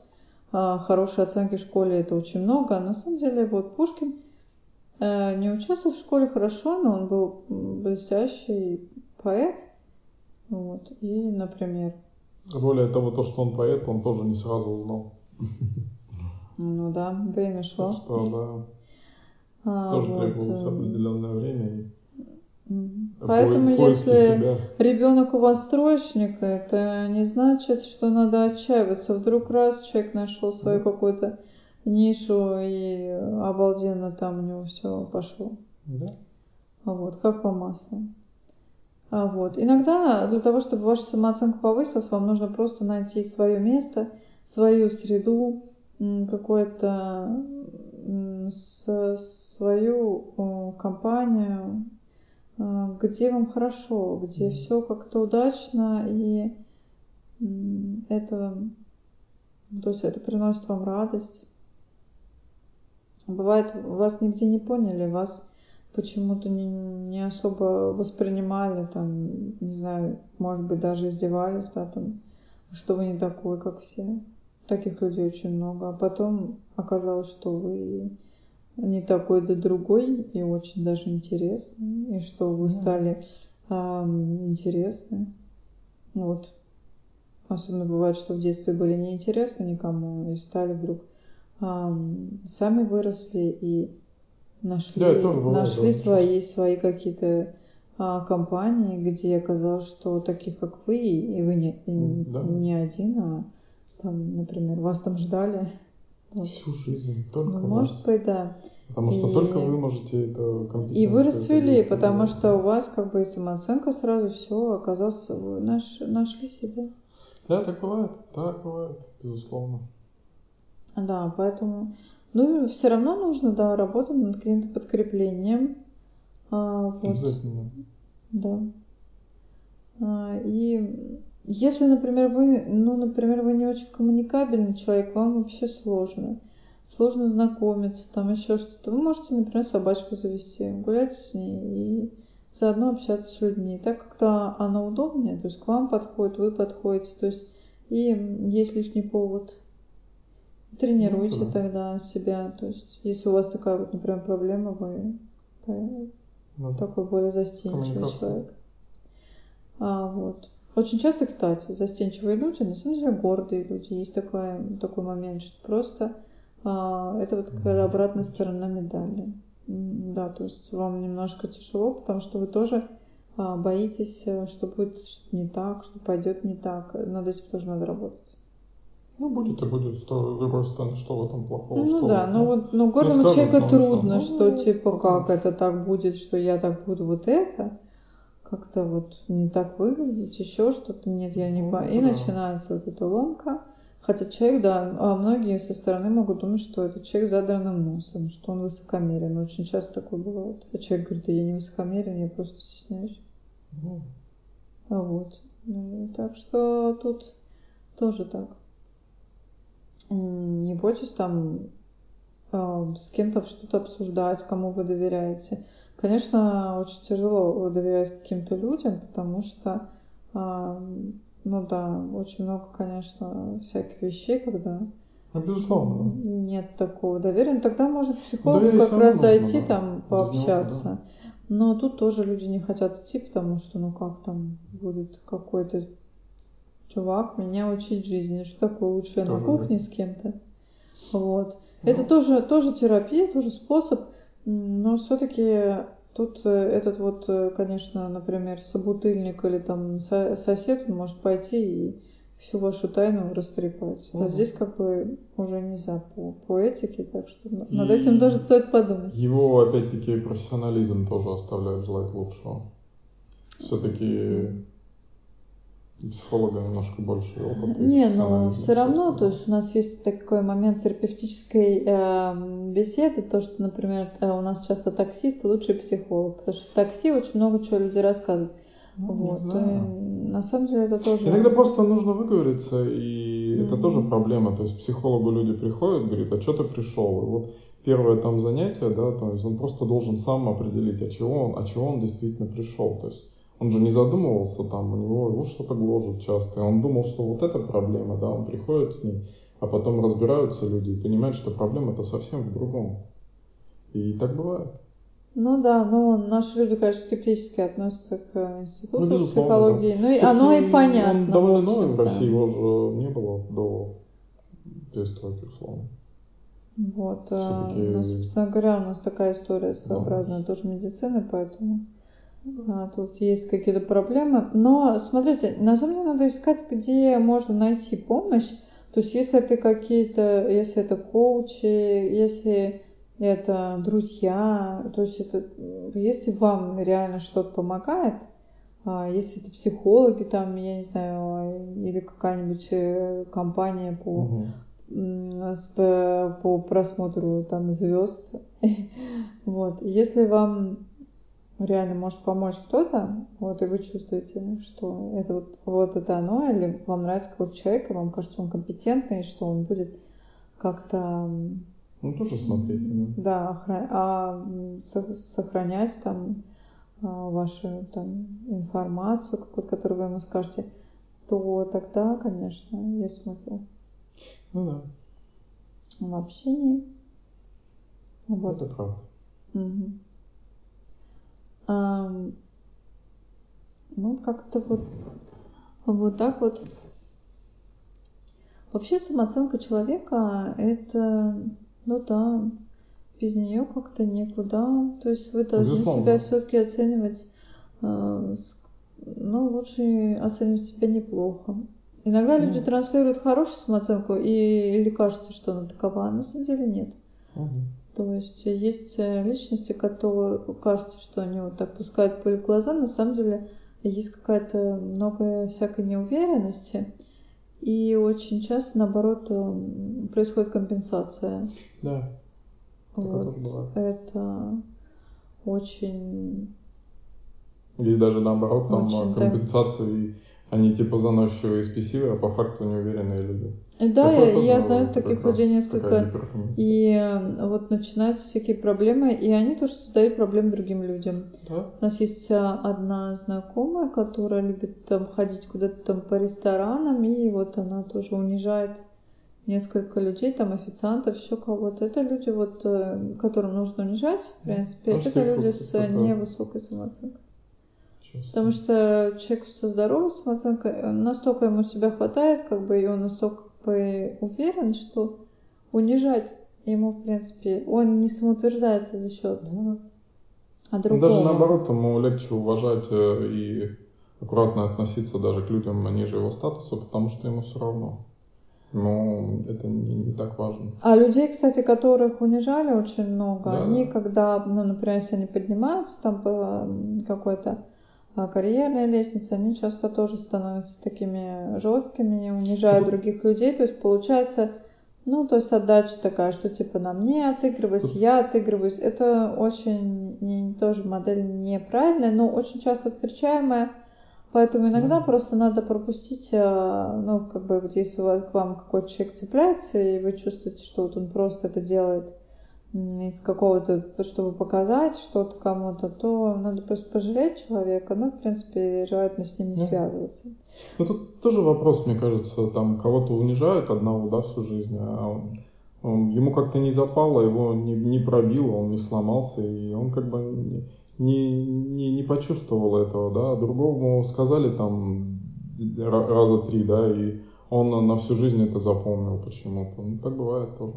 а, хорошие оценки в школе это очень много. А на самом деле, вот Пушкин не учился в школе хорошо, но он был блестящий поэт. Вот. И, например...
Более того, то, что он поэт, он тоже не сразу узнал.
Ну да, время шло.
Так что, да. А, тоже вот. требовалось э, определенное время.
Поэтому если ребенок у вас троечник, это не значит, что надо отчаиваться. Вдруг раз человек нашел свою какую-то нишу и обалденно там у него все пошло.
Да.
А вот, как по маслу. А вот. Иногда для того, чтобы ваша самооценка повысилась, вам нужно просто найти свое место, свою среду, какую-то свою компанию, а, где вам хорошо, где все как-то удачно, и это, то есть это приносит вам радость. Бывает, вас нигде не поняли, вас почему-то не, не особо воспринимали, там, не знаю, может быть, даже издевались, да, там, что вы не такой, как все. Таких людей очень много. А потом оказалось, что вы не такой да другой и очень даже интересный, и что вы стали а, интересны. Вот. Особенно бывает, что в детстве были неинтересны никому и стали вдруг сами выросли и нашли, да, бывает, нашли да, свои, свои какие-то а, компании, где оказалось, что таких как вы, и вы не, и да. не один, а там, например, вас там ждали.
Вот. Всю жизнь, только
ну, вас. Может быть, да.
Потому что и... только вы можете это.
И вы расцвели, потому что у вас как бы и самооценка сразу все оказалось, вы наш, нашли себя.
Да, так бывает, так бывает, безусловно.
Да, поэтому, ну, все равно нужно, да, работать над каким-то подкреплением. А, вот.
Обязательно.
Да. А, и если, например, вы, ну, например, вы не очень коммуникабельный человек, вам вообще сложно. Сложно знакомиться, там еще что-то. Вы можете, например, собачку завести, гулять с ней и заодно общаться с людьми. И так как-то оно удобнее, то есть к вам подходит, вы подходите, то есть и есть лишний повод. Тренируйте ну, да. тогда себя, то есть если у вас такая вот, например, проблема, вы ну, такой более застенчивый человек. А, вот. Очень часто, кстати, застенчивые люди, на самом деле гордые люди. Есть такой, такой момент, что просто а, это вот какая-то обратная сторона медали. Да, то есть вам немножко тяжело, потому что вы тоже а, боитесь, э, что будет что-то не так, что пойдет не так. Над этим тоже надо работать.
Ну, будет и будет. С другой стороны, что в этом плохого?
Ну
что
да, но вот но гордому ну, человеку ну, трудно, что, ну, что типа ну, как это так будет, что я так буду вот это как-то вот не так выглядеть, еще что-то, нет, я не ну. И да. начинается вот эта ломка. Хотя человек, да, а многие со стороны могут думать, что этот человек задранным носом, что он высокомерен. Очень часто такое бывает. А человек говорит, да я не высокомерен, я просто стесняюсь. Ну. А вот. Ну, так что тут тоже так. Не бойтесь там э, с кем-то что-то обсуждать, кому вы доверяете. Конечно, очень тяжело доверять каким-то людям, потому что, а, ну да, очень много, конечно, всяких вещей, когда
ну, безусловно,
нет такого доверия. Ну, тогда можно к психологу Доверие как раз зайти, да. там, пообщаться. Него, да. Но тут тоже люди не хотят идти, потому что, ну как там будет какой-то чувак меня учить жизни, что такое лучше на кухне с кем-то. Вот. Ну. Это тоже, тоже терапия, тоже способ но все-таки тут э, этот вот, э, конечно, например, собутыльник или там сосед, может пойти и всю вашу тайну растрепать. Угу. А здесь как бы уже нельзя по, по этике, так что и над этим тоже стоит подумать.
Его, опять-таки, профессионализм тоже оставляет желать лучшего. Все-таки психолога немножко больше опыта.
Не, но все равно, то есть у нас есть такой момент терапевтической э, беседы, то, что, например, э, у нас часто таксист лучший психолог, потому что в такси очень много чего люди рассказывают. Ну, вот. И, на самом деле это тоже...
Иногда просто нужно выговориться, и mm-hmm. это тоже проблема. То есть психологу люди приходят, говорят, а что ты пришел? И вот первое там занятие, да, то есть он просто должен сам определить, а чего он, а чего он действительно пришел. То есть он же не задумывался там, у него его что-то гложет часто. И он думал, что вот эта проблема, да, он приходит с ней, а потом разбираются люди и понимают, что проблема-то совсем в другом. И так бывает.
Ну да, но наши люди, конечно, скептически относятся к институту ну, психологии. Да. Ну и оно и понятно.
Он довольно новый в России, его же не было до перестройки, условно.
Вот, а, ну, собственно говоря, у нас такая история своеобразная да. тоже медицины, поэтому а, тут есть какие-то проблемы. Но смотрите, на самом деле надо искать, где можно найти помощь. То есть если это какие-то, если это коучи, если это друзья, то есть это, если вам реально что-то помогает, а, если это психологи там, я не знаю, или какая-нибудь э, компания по, угу. по просмотру там звезд, вот, если вам реально может помочь кто-то, вот, и вы чувствуете, что это вот, вот это оно, или вам нравится какой-то человек, и вам кажется, он компетентный, что он будет как-то...
Ну, тоже смотреть.
Да, охра... а, сохранять там а, вашу там информацию, какую-то, которую вы ему скажете, то тогда, конечно, есть смысл.
Ну да.
В общении.
Вот. Это правда.
Угу. Ну, как-то вот, вот так вот. Вообще самооценка человека это, ну да, без нее как-то никуда. То есть вы должны Безусловно. себя все-таки оценивать, э, ну, лучше оценивать себя неплохо. Иногда люди транслируют хорошую самооценку и или кажется, что она такова, а на самом деле нет.
Мгм.
То есть э, есть э, личности, которые кажется, что они вот так пускают пыль в глаза, на самом деле есть какая-то много всякой неуверенности, и очень часто, наоборот, эм, происходит компенсация.
Да.
Вот. Это очень...
Есть даже наоборот, там
Очень
а,
так.
компенсации, они типа заносчивые и спесивые, а по факту неуверенные люди.
Да, я, я знаю таких людей несколько, и э, вот начинаются всякие проблемы, и они тоже создают проблемы другим людям.
Да?
У нас есть а, одна знакомая, которая любит там ходить куда-то там по ресторанам, и вот она тоже унижает несколько людей, там официантов, еще кого-то. Это люди, вот, э, которым нужно унижать, в принципе,
Значит,
это люди с
это-
невысокой самооценкой. Потому что человек со здоровой самооценкой, настолько ему себя хватает, как бы, и он настолько бы уверен, что унижать ему, в принципе, он не самоутверждается за счет
Ну,
а
Ну,
другого.
Даже наоборот, ему легче уважать э, и аккуратно относиться даже к людям ниже его статуса, потому что ему все равно. Но это не, не так важно.
А людей, кстати, которых унижали очень много,
Да,
они
да.
когда, ну, например, если они поднимаются там по какой-то карьерной лестнице, они часто тоже становятся такими жесткими, унижают других людей. То есть получается, ну, то есть отдача такая, что типа на мне отыгрываюсь, я отыгрываюсь. Это очень тоже модель неправильная, но очень часто встречаемая. Поэтому иногда
Да.
просто надо пропустить, а, ну, как бы, вот если к вам какой-то человек цепляется, и вы чувствуете, что вот он просто это делает из какого-то, чтобы показать что-то кому-то, то надо просто пожалеть человека, ну, в принципе, желательно с ним не
Да.
связываться.
Ну тут тоже вопрос, мне кажется, там кого-то унижают одного, да, всю жизнь, а он- он- ему как-то не запало, его не, не пробило, он не сломался, и он как бы не, не, не, не почувствовал этого, да, другому сказали там ра- раза три, да, и он на всю жизнь это запомнил почему-то. Ну, так бывает тоже.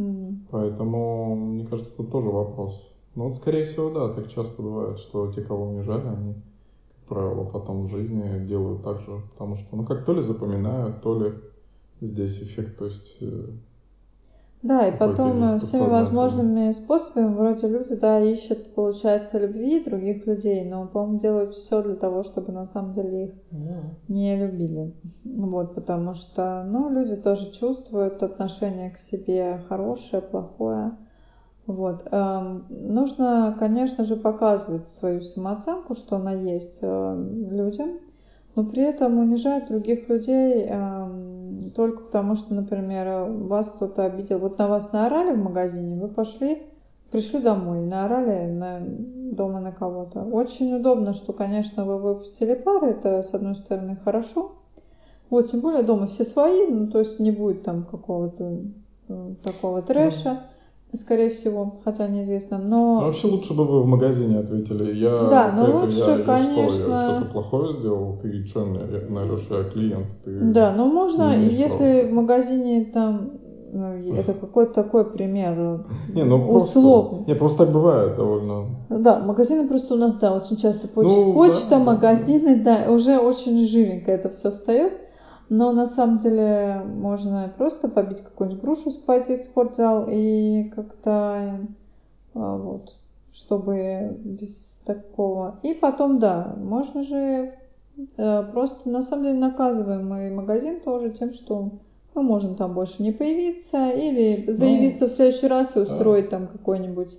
М.
Поэтому, мне кажется, это тоже вопрос. Ну, вот, скорее всего, да, так часто бывает, что те, кого унижали, они, как правило, потом в жизни делают так же, потому что, ну, как то ли запоминают, то ли здесь эффект, то есть, э,
Да, и потом э, всеми возможными способами вроде люди, да, ищут, получается, любви других людей, но, по-моему, делают все для того, чтобы на самом деле их не любили. Вот, потому что, ну, люди тоже чувствуют отношение к себе хорошее, плохое. Вот. эм, нужно, конечно же, показывать свою самооценку, что она есть э, людям, но при этом унижать других людей эм, только потому, что, например, вас кто-то обидел. Вот на вас наорали в магазине, вы пошли, пришли домой, наорали на, дома на кого-то. Очень удобно, что, конечно, вы выпустили пар, это, с одной стороны, хорошо. Вот, тем более дома все свои, ну, то есть не будет там какого-то такого трэша, скорее всего, хотя неизвестно. Но
Ну, вообще лучше бы вы в магазине ответили, я
Да, но
это,
лучше,
я, я
конечно-
что, я что-то плохое сделал, ты что мне наорешь, я клиент, ты...
Да, ну можно,
не
если в магазине там, ну, это какой-то такой пример э,
Не, ну просто,
условный.
не, просто так бывает довольно.
Да, магазины просто у нас, да, очень часто поч-
Ну,
почта,
да, да,
магазины, да, уже очень живенько это все встает. Но на самом деле можно просто побить какую-нибудь грушу, пойти в спортзал и как-то а, вот, чтобы без такого. И потом, да, можно же э, просто на самом деле наказываем мы магазин тоже тем, что мы можем там больше не появиться или заявиться в следующий раз и устроить там какой-нибудь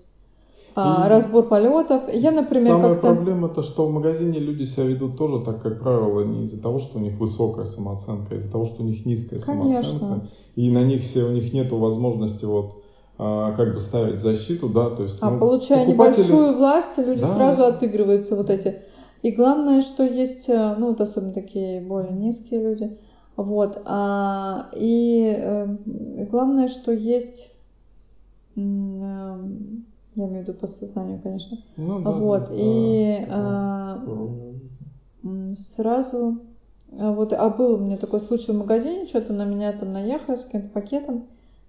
а,
И
разбор полетов. Я, например,
Самая
как-то...
проблема то, что в магазине люди себя ведут тоже так, как правило, не из-за того, что у них высокая самооценка, а из-за того, что у них низкая
Конечно.
самооценка. И на них все, у них нету возможности вот а, как бы ставить защиту, да, то есть.
А
ну,
получая
покупатели-
небольшую власть, люди
Да,
сразу отыгрываются вот эти. И главное, что есть, э, ну вот особенно такие более низкие люди, вот, а, и э, главное, что есть, э, я имею в виду по сознанию, конечно,
Ну, да,
вот,
да,
и
да,
а,
такого уровня.
м, сразу, а вот, а был у меня такой случай в магазине, что-то на меня там наехали с каким-то пакетом,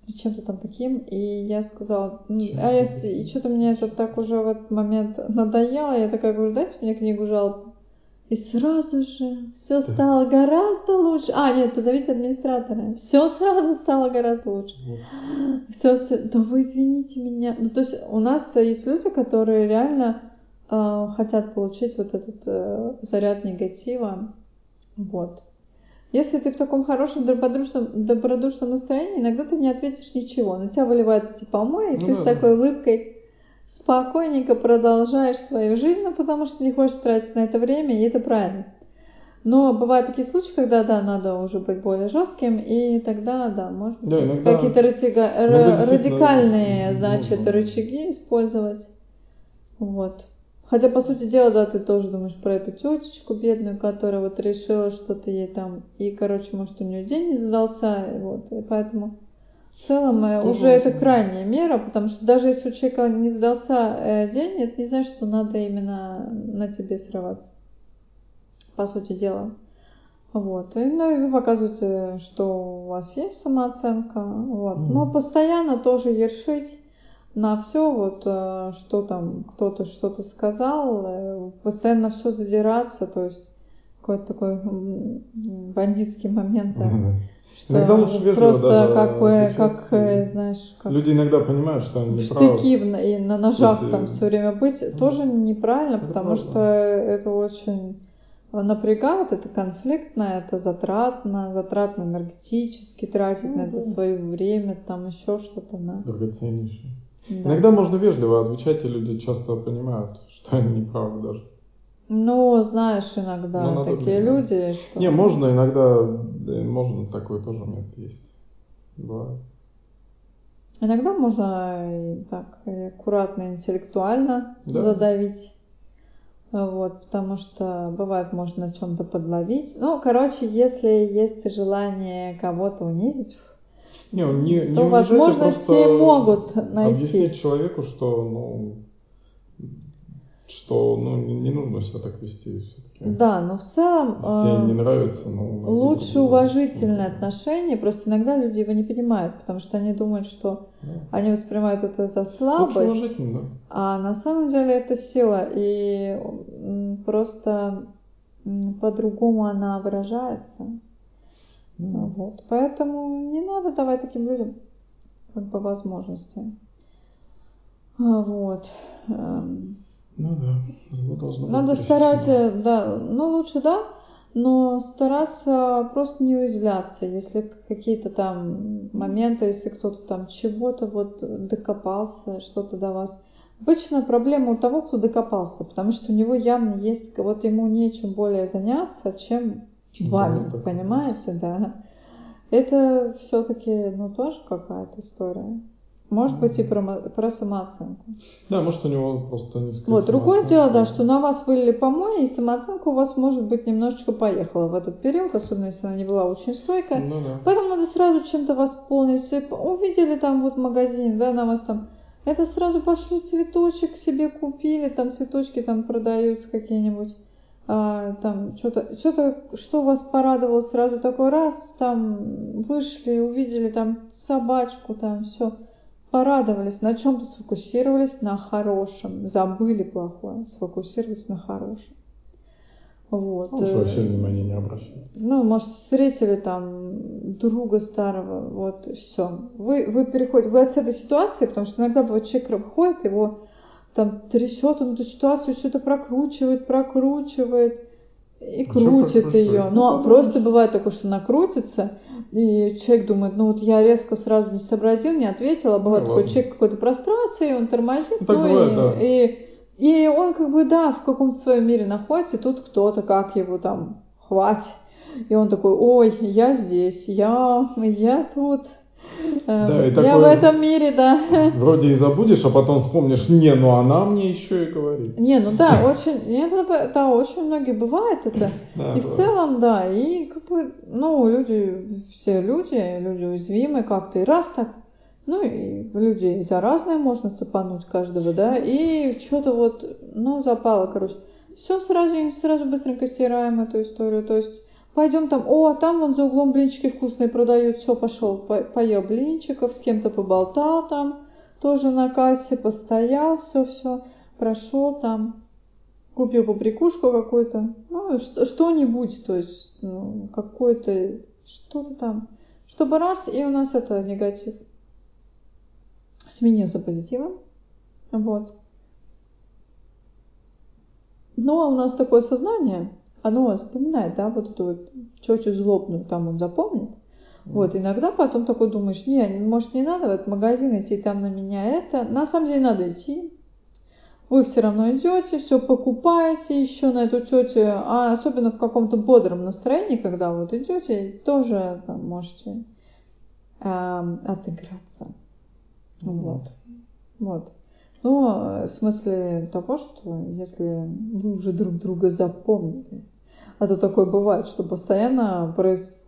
чем-то там таким, и я сказала,
Чем
а я, и что-то мне это так уже в этот момент надоело, я такая говорю, дайте мне книгу жалоб. И сразу же все стало гораздо лучше. А, нет, позовите администратора. Все сразу стало гораздо лучше. Все, все, да вы извините меня. Ну, то есть у нас есть люди, которые реально э, хотят получить вот этот э, заряд негатива. Вот. Если ты в таком хорошем добродушном, добродушном настроении, иногда ты не ответишь ничего. На тебя выливается типа помой, и ну, ты да. с такой улыбкой спокойненько продолжаешь свою жизнь, ну, потому что не хочешь тратить на это время, и это правильно. Но бывают такие случаи, когда, да, надо уже быть более жестким, и тогда, да, можно да, иногда, какие-то иногда радикальные, значит, нужно. рычаги использовать. Вот. Хотя, по сути дела, да, ты тоже думаешь про эту тетечку бедную, которая вот решила что-то ей там, и, короче, может, у нее день не задался, вот, и поэтому в целом э, уже это крайняя мера, потому что даже если у человека не сдался э, день, это не значит, что надо именно на тебе срываться. По сути дела. Вот. И, ну и вы показываете, что у вас есть самооценка. Вот. Mm. Но постоянно тоже ершить на все, вот э, что там кто-то что-то сказал, постоянно все задираться, то есть какой-то такой бандитский момент. Mm-hmm.
Что иногда лучше вежливо
просто
даже
как бы, как, э, знаешь, как
люди иногда понимают, что они
штыки правы. и на ножах Если... там все время быть mm. тоже неправильно, это потому правда. что это очень напрягает, это конфликтно, это затратно, затратно энергетически тратить ну, на да. это свое время, там еще что-то, да.
Драгоценнейшее. Да. Иногда можно вежливо отвечать, и люди часто понимают, что они не правы даже.
Ну, знаешь, иногда ну, такие надо, люди,
что... Не, можно иногда, можно такой тоже метод есть. Бывает.
Иногда можно и так и аккуратно, интеллектуально да. задавить. Вот, потому что бывает можно на чем-то подловить. Ну, короче, если есть желание кого-то унизить,
не, не, не
то возможности могут найти.
Объяснить человеку, что ну, что ну, не нужно себя так вести все-таки.
Да, но в целом
Если тебе не нравится, ну,
лучше уважительное отношение. Просто иногда люди его не понимают, потому что они думают, что да. они воспринимают это за слабость, да. а на самом деле это сила. И просто по-другому она выражается. Mm. Вот. Поэтому не надо давать таким людям как бы возможности. А, вот.
Ну да, зло должно
быть Надо стараться, да, ну лучше да, но стараться просто не уязвляться, если какие-то там моменты, если кто-то там чего-то вот докопался, что-то до вас. Обычно проблема у того, кто докопался, потому что у него явно есть, вот ему нечем более заняться, чем вами, понимаете, да. Это все-таки, ну, тоже какая-то история. Может быть и про, про самооценку.
Да, может у него просто низкая
Вот, другое дело, да, что на вас вылили помои, и самооценка у вас, может быть, немножечко поехала в этот период, особенно если она не была очень стойкая. Ну, да. Поэтому надо сразу чем-то восполнить. Увидели там вот магазин, да, на вас там это сразу пошли цветочек себе купили, там цветочки там продаются какие-нибудь, а, там что-то, что-то, что вас порадовало сразу такой раз, там вышли, увидели там собачку, там все порадовались, на чем-то сфокусировались на хорошем, забыли плохое, сфокусировались на хорошем. Вот.
Лучше вообще внимания не обращать.
Ну, может, встретили там друга старого, вот, все. Вы, вы переходите, вы от этой ситуации, потому что иногда бывает человек выходит, его там трясет, он эту ситуацию что-то прокручивает, прокручивает, и крутит ее. Ну, ну просто бывает такое, что накрутится, и человек думает, ну вот я резко сразу не сообразил, не ответил, а бывает ну, такой ладно. человек какой-то прострации, он тормозит, ну, ну бывает, и, да. и, и он как бы, да, в каком-то своем мире находится, и тут кто-то, как его там, хватит. И он такой, ой, я здесь, я, я тут. Эм, да, и я такое, в этом мире, да.
Вроде и забудешь, а потом вспомнишь, не, ну она мне еще и говорит.
Не, ну да, очень, нет, да, очень многие бывает это. Да, и в целом, да, и как бы, ну, люди, все люди, люди уязвимы как-то, и раз так, ну, и людей за разное можно цепануть каждого, да, и что-то вот, ну, запало, короче. Все сразу, сразу быстренько стираем эту историю, то есть Пойдем там, о, там вон за углом блинчики вкусные продают, все, пошел, по поел блинчиков, с кем-то поболтал там, тоже на кассе постоял, все-все, прошел там. купил поприкушку какую-то, ну, что-нибудь, то есть, ну, какой-то, что-то там, чтобы раз, и у нас это негатив. Сменился позитивом, вот. Но у нас такое сознание, оно запоминает, да, вот эту вот чечу злобную, там он запомнит. Вот, иногда потом такой думаешь, не, может не надо в этот магазин идти, там на меня это. На самом деле надо идти. Вы все равно идете, все покупаете еще на эту тетю, а особенно в каком-то бодром настроении, когда вот идете, тоже там можете э, отыграться. Mm-hmm. Вот. Вот. Но в смысле того, что если вы уже друг друга запомнили, а то такое бывает, что постоянно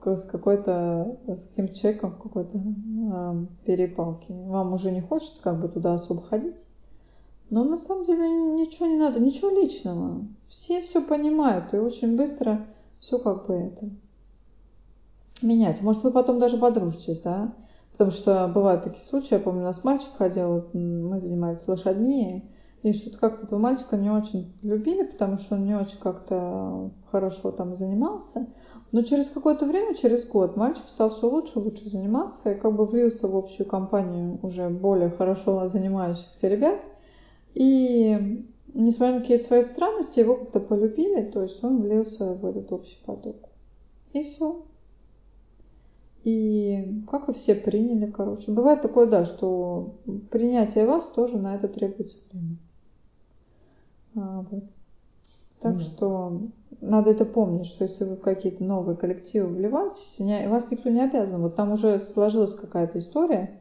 с какой-то, с каким человеком в какой-то э, перепалке. Вам уже не хочется как бы туда особо ходить. Но на самом деле ничего не надо, ничего личного. Все все понимают и очень быстро все как бы это менять. Может, вы потом даже подружитесь, да? Потому что бывают такие случаи, я помню, у нас мальчик ходил, мы занимались лошадьми, и что-то как-то этого мальчика не очень любили, потому что он не очень как-то хорошо там занимался. Но через какое-то время, через год, мальчик стал все лучше и лучше заниматься и как бы влился в общую компанию уже более хорошо занимающихся ребят. И несмотря на какие-то свои странности, его как-то полюбили, то есть он влился в этот общий поток. И все. И как вы все приняли, короче. Бывает такое, да, что принятие вас тоже на это требуется время. А, вот. Так mm что надо это помнить, что если вы в какие-то новые коллективы вливаетесь, не, вас никто не обязан. Вот там уже сложилась какая-то история,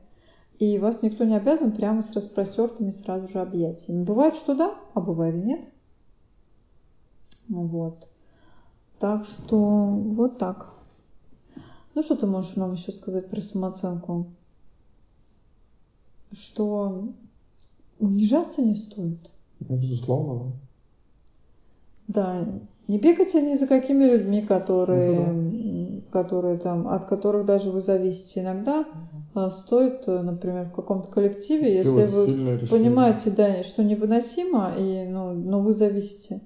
и вас никто не обязан прямо с распростертыми сразу же объятиями. Бывает, что да, а бывает и нет. Вот. Так что вот так. Ну, что ты можешь нам еще сказать про самооценку? Что унижаться не стоит.
Ну, безусловно.
Да, не бегайте ни за какими людьми, которые, ну, да. которые там, от которых даже вы зависите. Иногда угу. стоит, например, в каком-то коллективе, Сделать если вы понимаете, да, что невыносимо, и, ну, но вы зависите,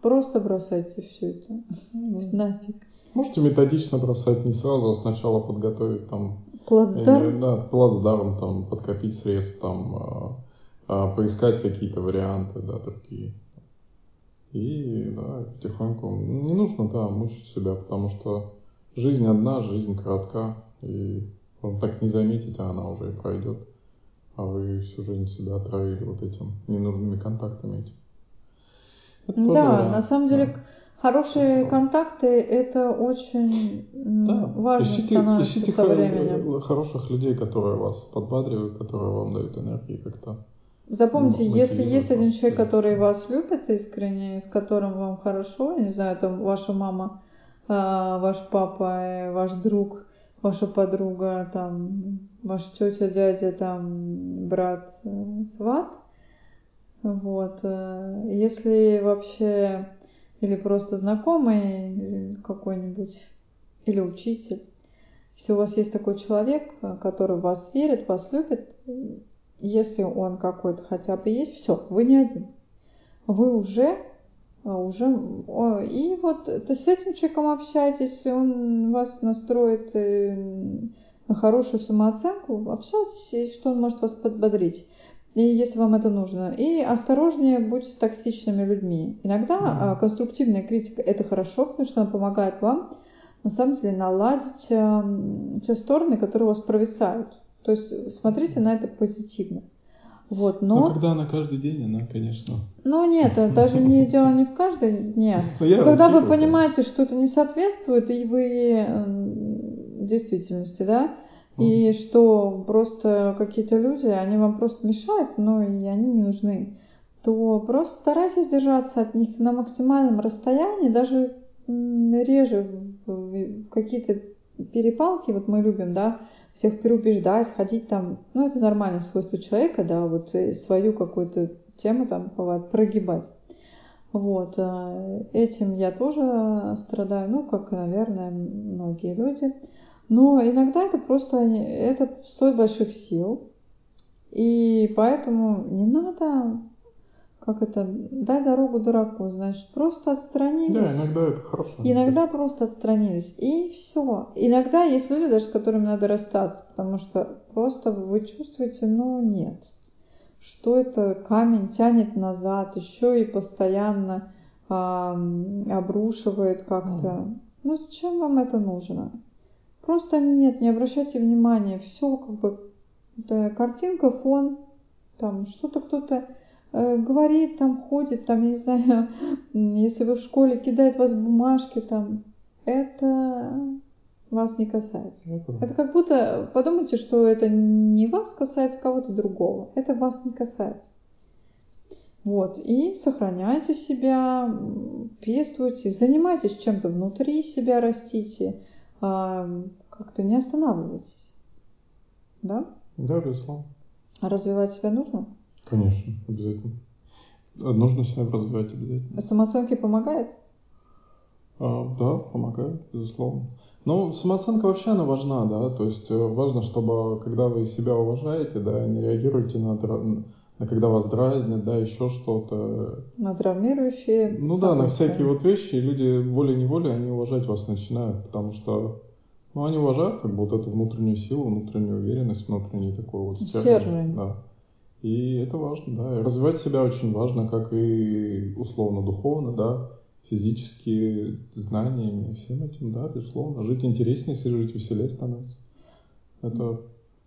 просто бросайте все это угу. нафиг.
Можете методично бросать не сразу, а сначала подготовить там...
Плацдарм?
Э, да, плацдарм, там, подкопить средств, там, э, поискать какие-то варианты, да, такие. И, да, потихоньку... Не нужно, да, мучить себя, потому что жизнь одна, жизнь коротка, и можно так не заметить, а она уже и пройдет. А вы всю жизнь себя отравили вот этим ненужными контактами этим.
Это да, вариант. на самом деле... Да Хорошие контакты это очень да. важно ищите, становится ищите со временем.
Хороших людей, которые вас подбадривают, которые вам дают энергию как-то.
Запомните, если есть один человек, который вас любит искренне, с которым вам хорошо, не знаю, там ваша мама, а, ваш папа, ваш друг, ваша подруга, там, ваша тетя, дядя, там, брат, э, сват, вот, э, если вообще или просто знакомый какой-нибудь, или учитель. Если у вас есть такой человек, который в вас верит, вас любит, если он какой-то хотя бы есть, все, вы не один. Вы уже уже и вот то с этим человеком общаетесь, он вас настроит э, на хорошую самооценку, общайтесь, и что он может вас подбодрить и если вам это нужно. И осторожнее будьте с токсичными людьми. Иногда mm-hmm. конструктивная критика это хорошо, потому что она помогает вам на самом деле наладить э, те стороны, которые у вас провисают. То есть смотрите на это позитивно. Вот, но...
но когда она каждый день, она, конечно...
Ну нет, даже не дело не в каждый день. Ну, когда вы понимаете, что это не соответствует, и вы действительности, да, и что просто какие-то люди, они вам просто мешают, но и они не нужны, то просто старайтесь держаться от них на максимальном расстоянии, даже реже в какие-то перепалки, вот мы любим, да, всех переубеждать, ходить там, ну, это нормальное свойство человека, да, вот свою какую-то тему там прогибать. Вот, э, этим я тоже страдаю, ну, как, наверное, многие люди. Но иногда это просто это стоит больших сил. И поэтому не надо как это, дай дорогу дураку, значит, просто отстранились.
Да, иногда это хорошо.
Иногда просто отстранились, и все. Иногда есть люди, даже с которыми надо расстаться, потому что просто вы чувствуете, ну, нет. Что это камень тянет назад, еще и постоянно а, обрушивает как-то. Ну, зачем вам это нужно? Просто нет, не обращайте внимания, все как бы, да, картинка, фон, там что-то кто-то говорит, там ходит, там, я не знаю, если вы в школе кидает вас бумажки, там, это вас не касается. Это, это как будто, подумайте, что это не вас касается кого-то другого, это вас не касается. Вот, и сохраняйте себя, пестуйте, занимайтесь чем-то внутри себя, растите, а, как-то не останавливайтесь. Да?
Да, безусловно.
А развивать себя нужно?
Конечно, обязательно. Нужно себя развивать обязательно.
Самооценке помогает?
А, да, помогает, безусловно. Ну, самооценка вообще она важна, да, то есть э, важно, чтобы когда вы себя уважаете, да, не реагируете на, на когда вас дразнят, да, еще что-то.
На травмирующие
Ну события. да, на всякие вот вещи люди волей-неволей, они уважать вас начинают, потому что ну, они уважают как бы вот эту внутреннюю силу, внутреннюю уверенность, внутренний такой вот стержень. стержень. Да. И это важно, да. И развивать себя очень важно, как и условно-духовно, да, физически, знаниями, всем этим, да, безусловно. Жить интереснее, если жить веселее становится. Это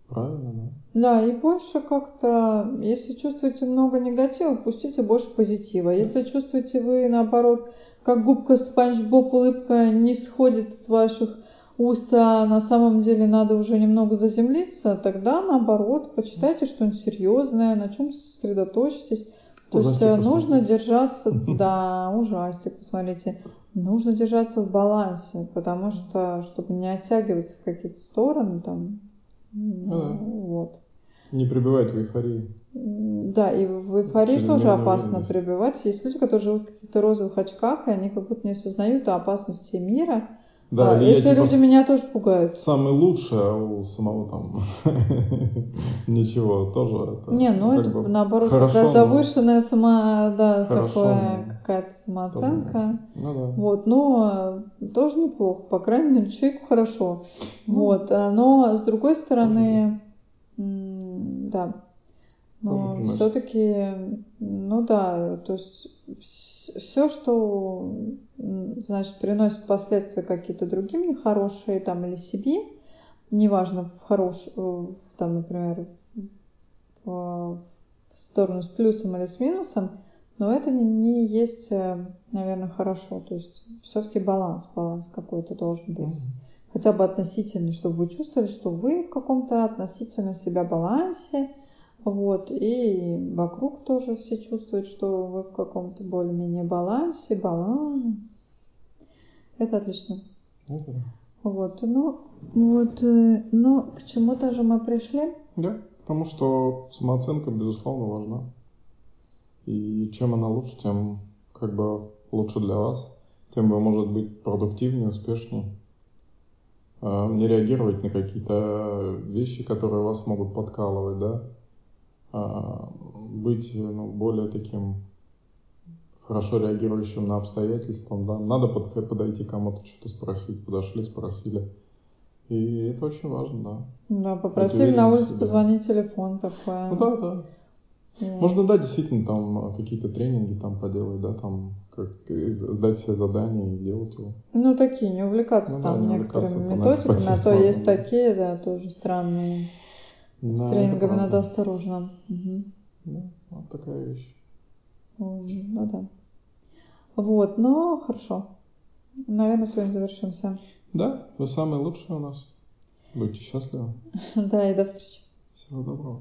правильно, да.
Да, и больше как-то, если чувствуете много негатива, пустите больше позитива. Если чувствуете вы, наоборот, как губка Спанч Боб улыбка не сходит с ваших уста на самом деле надо уже немного заземлиться, тогда наоборот, почитайте что-нибудь серьезное, на чем сосредоточьтесь. То есть э, нужно держаться, да, ужастик, посмотрите, нужно держаться в балансе, потому что, чтобы не оттягиваться в какие-то стороны, там, ну, вот.
Не пребывать в эйфории.
Да, и в эйфории тоже опасно пребывать. Есть люди, которые живут в каких-то розовых очках, и они как будто не осознают опасности мира, да, а, эти я, типа, люди меня тоже пугают.
Самый лучший, а у самого там ничего тоже.
Это, Не, ну это бы наоборот хорошо, раз завышенная сама, да, такая какая-то самооценка. Ну, да. Вот, но тоже неплохо, по крайней мере, человеку хорошо. Ну, вот, а, но с другой стороны, да, но все-таки, ну да, то есть все, что, значит, приносит последствия какие-то другим нехорошие там или себе, неважно, в хорош, в, там, например, в, в сторону с плюсом или с минусом, но это не, не есть, э, наверное, хорошо. То есть все-таки баланс, баланс какой-то должен быть. Mm-hmm. Хотя бы относительный, чтобы вы чувствовали, что вы в каком-то относительно себя балансе, вот, и вокруг тоже все чувствуют, что вы в каком-то более-менее балансе, баланс. Это отлично.
Это.
Вот, ну, вот, э, ну, к чему-то же мы пришли.
Да, потому что самооценка, безусловно, важна. И чем она лучше, тем как бы лучше для вас, тем вы, может быть, продуктивнее, успешнее. А, не реагировать на какие-то вещи, которые вас могут подкалывать, да, быть ну, более таким хорошо реагирующим на обстоятельства. Да? Надо под, подойти кому-то что-то спросить. Подошли, спросили. И это очень важно, да.
Да, попросили на улице позвонить телефон такое.
Ну да, да. Yeah. Можно, да, действительно, там какие-то тренинги там поделать, да, там как сдать себе задание и делать его.
Ну, такие, не увлекаться ну, там да, не некоторыми увлекаться, методиками, а то есть такие, да, тоже странные. С да, тренингами надо осторожно. Угу.
Ну, вот такая вещь.
Ну да. Вот, но хорошо. Наверное, сегодня завершимся.
Да, вы самые лучшие у нас. Будьте счастливы.
Да, и до встречи.
Всего доброго.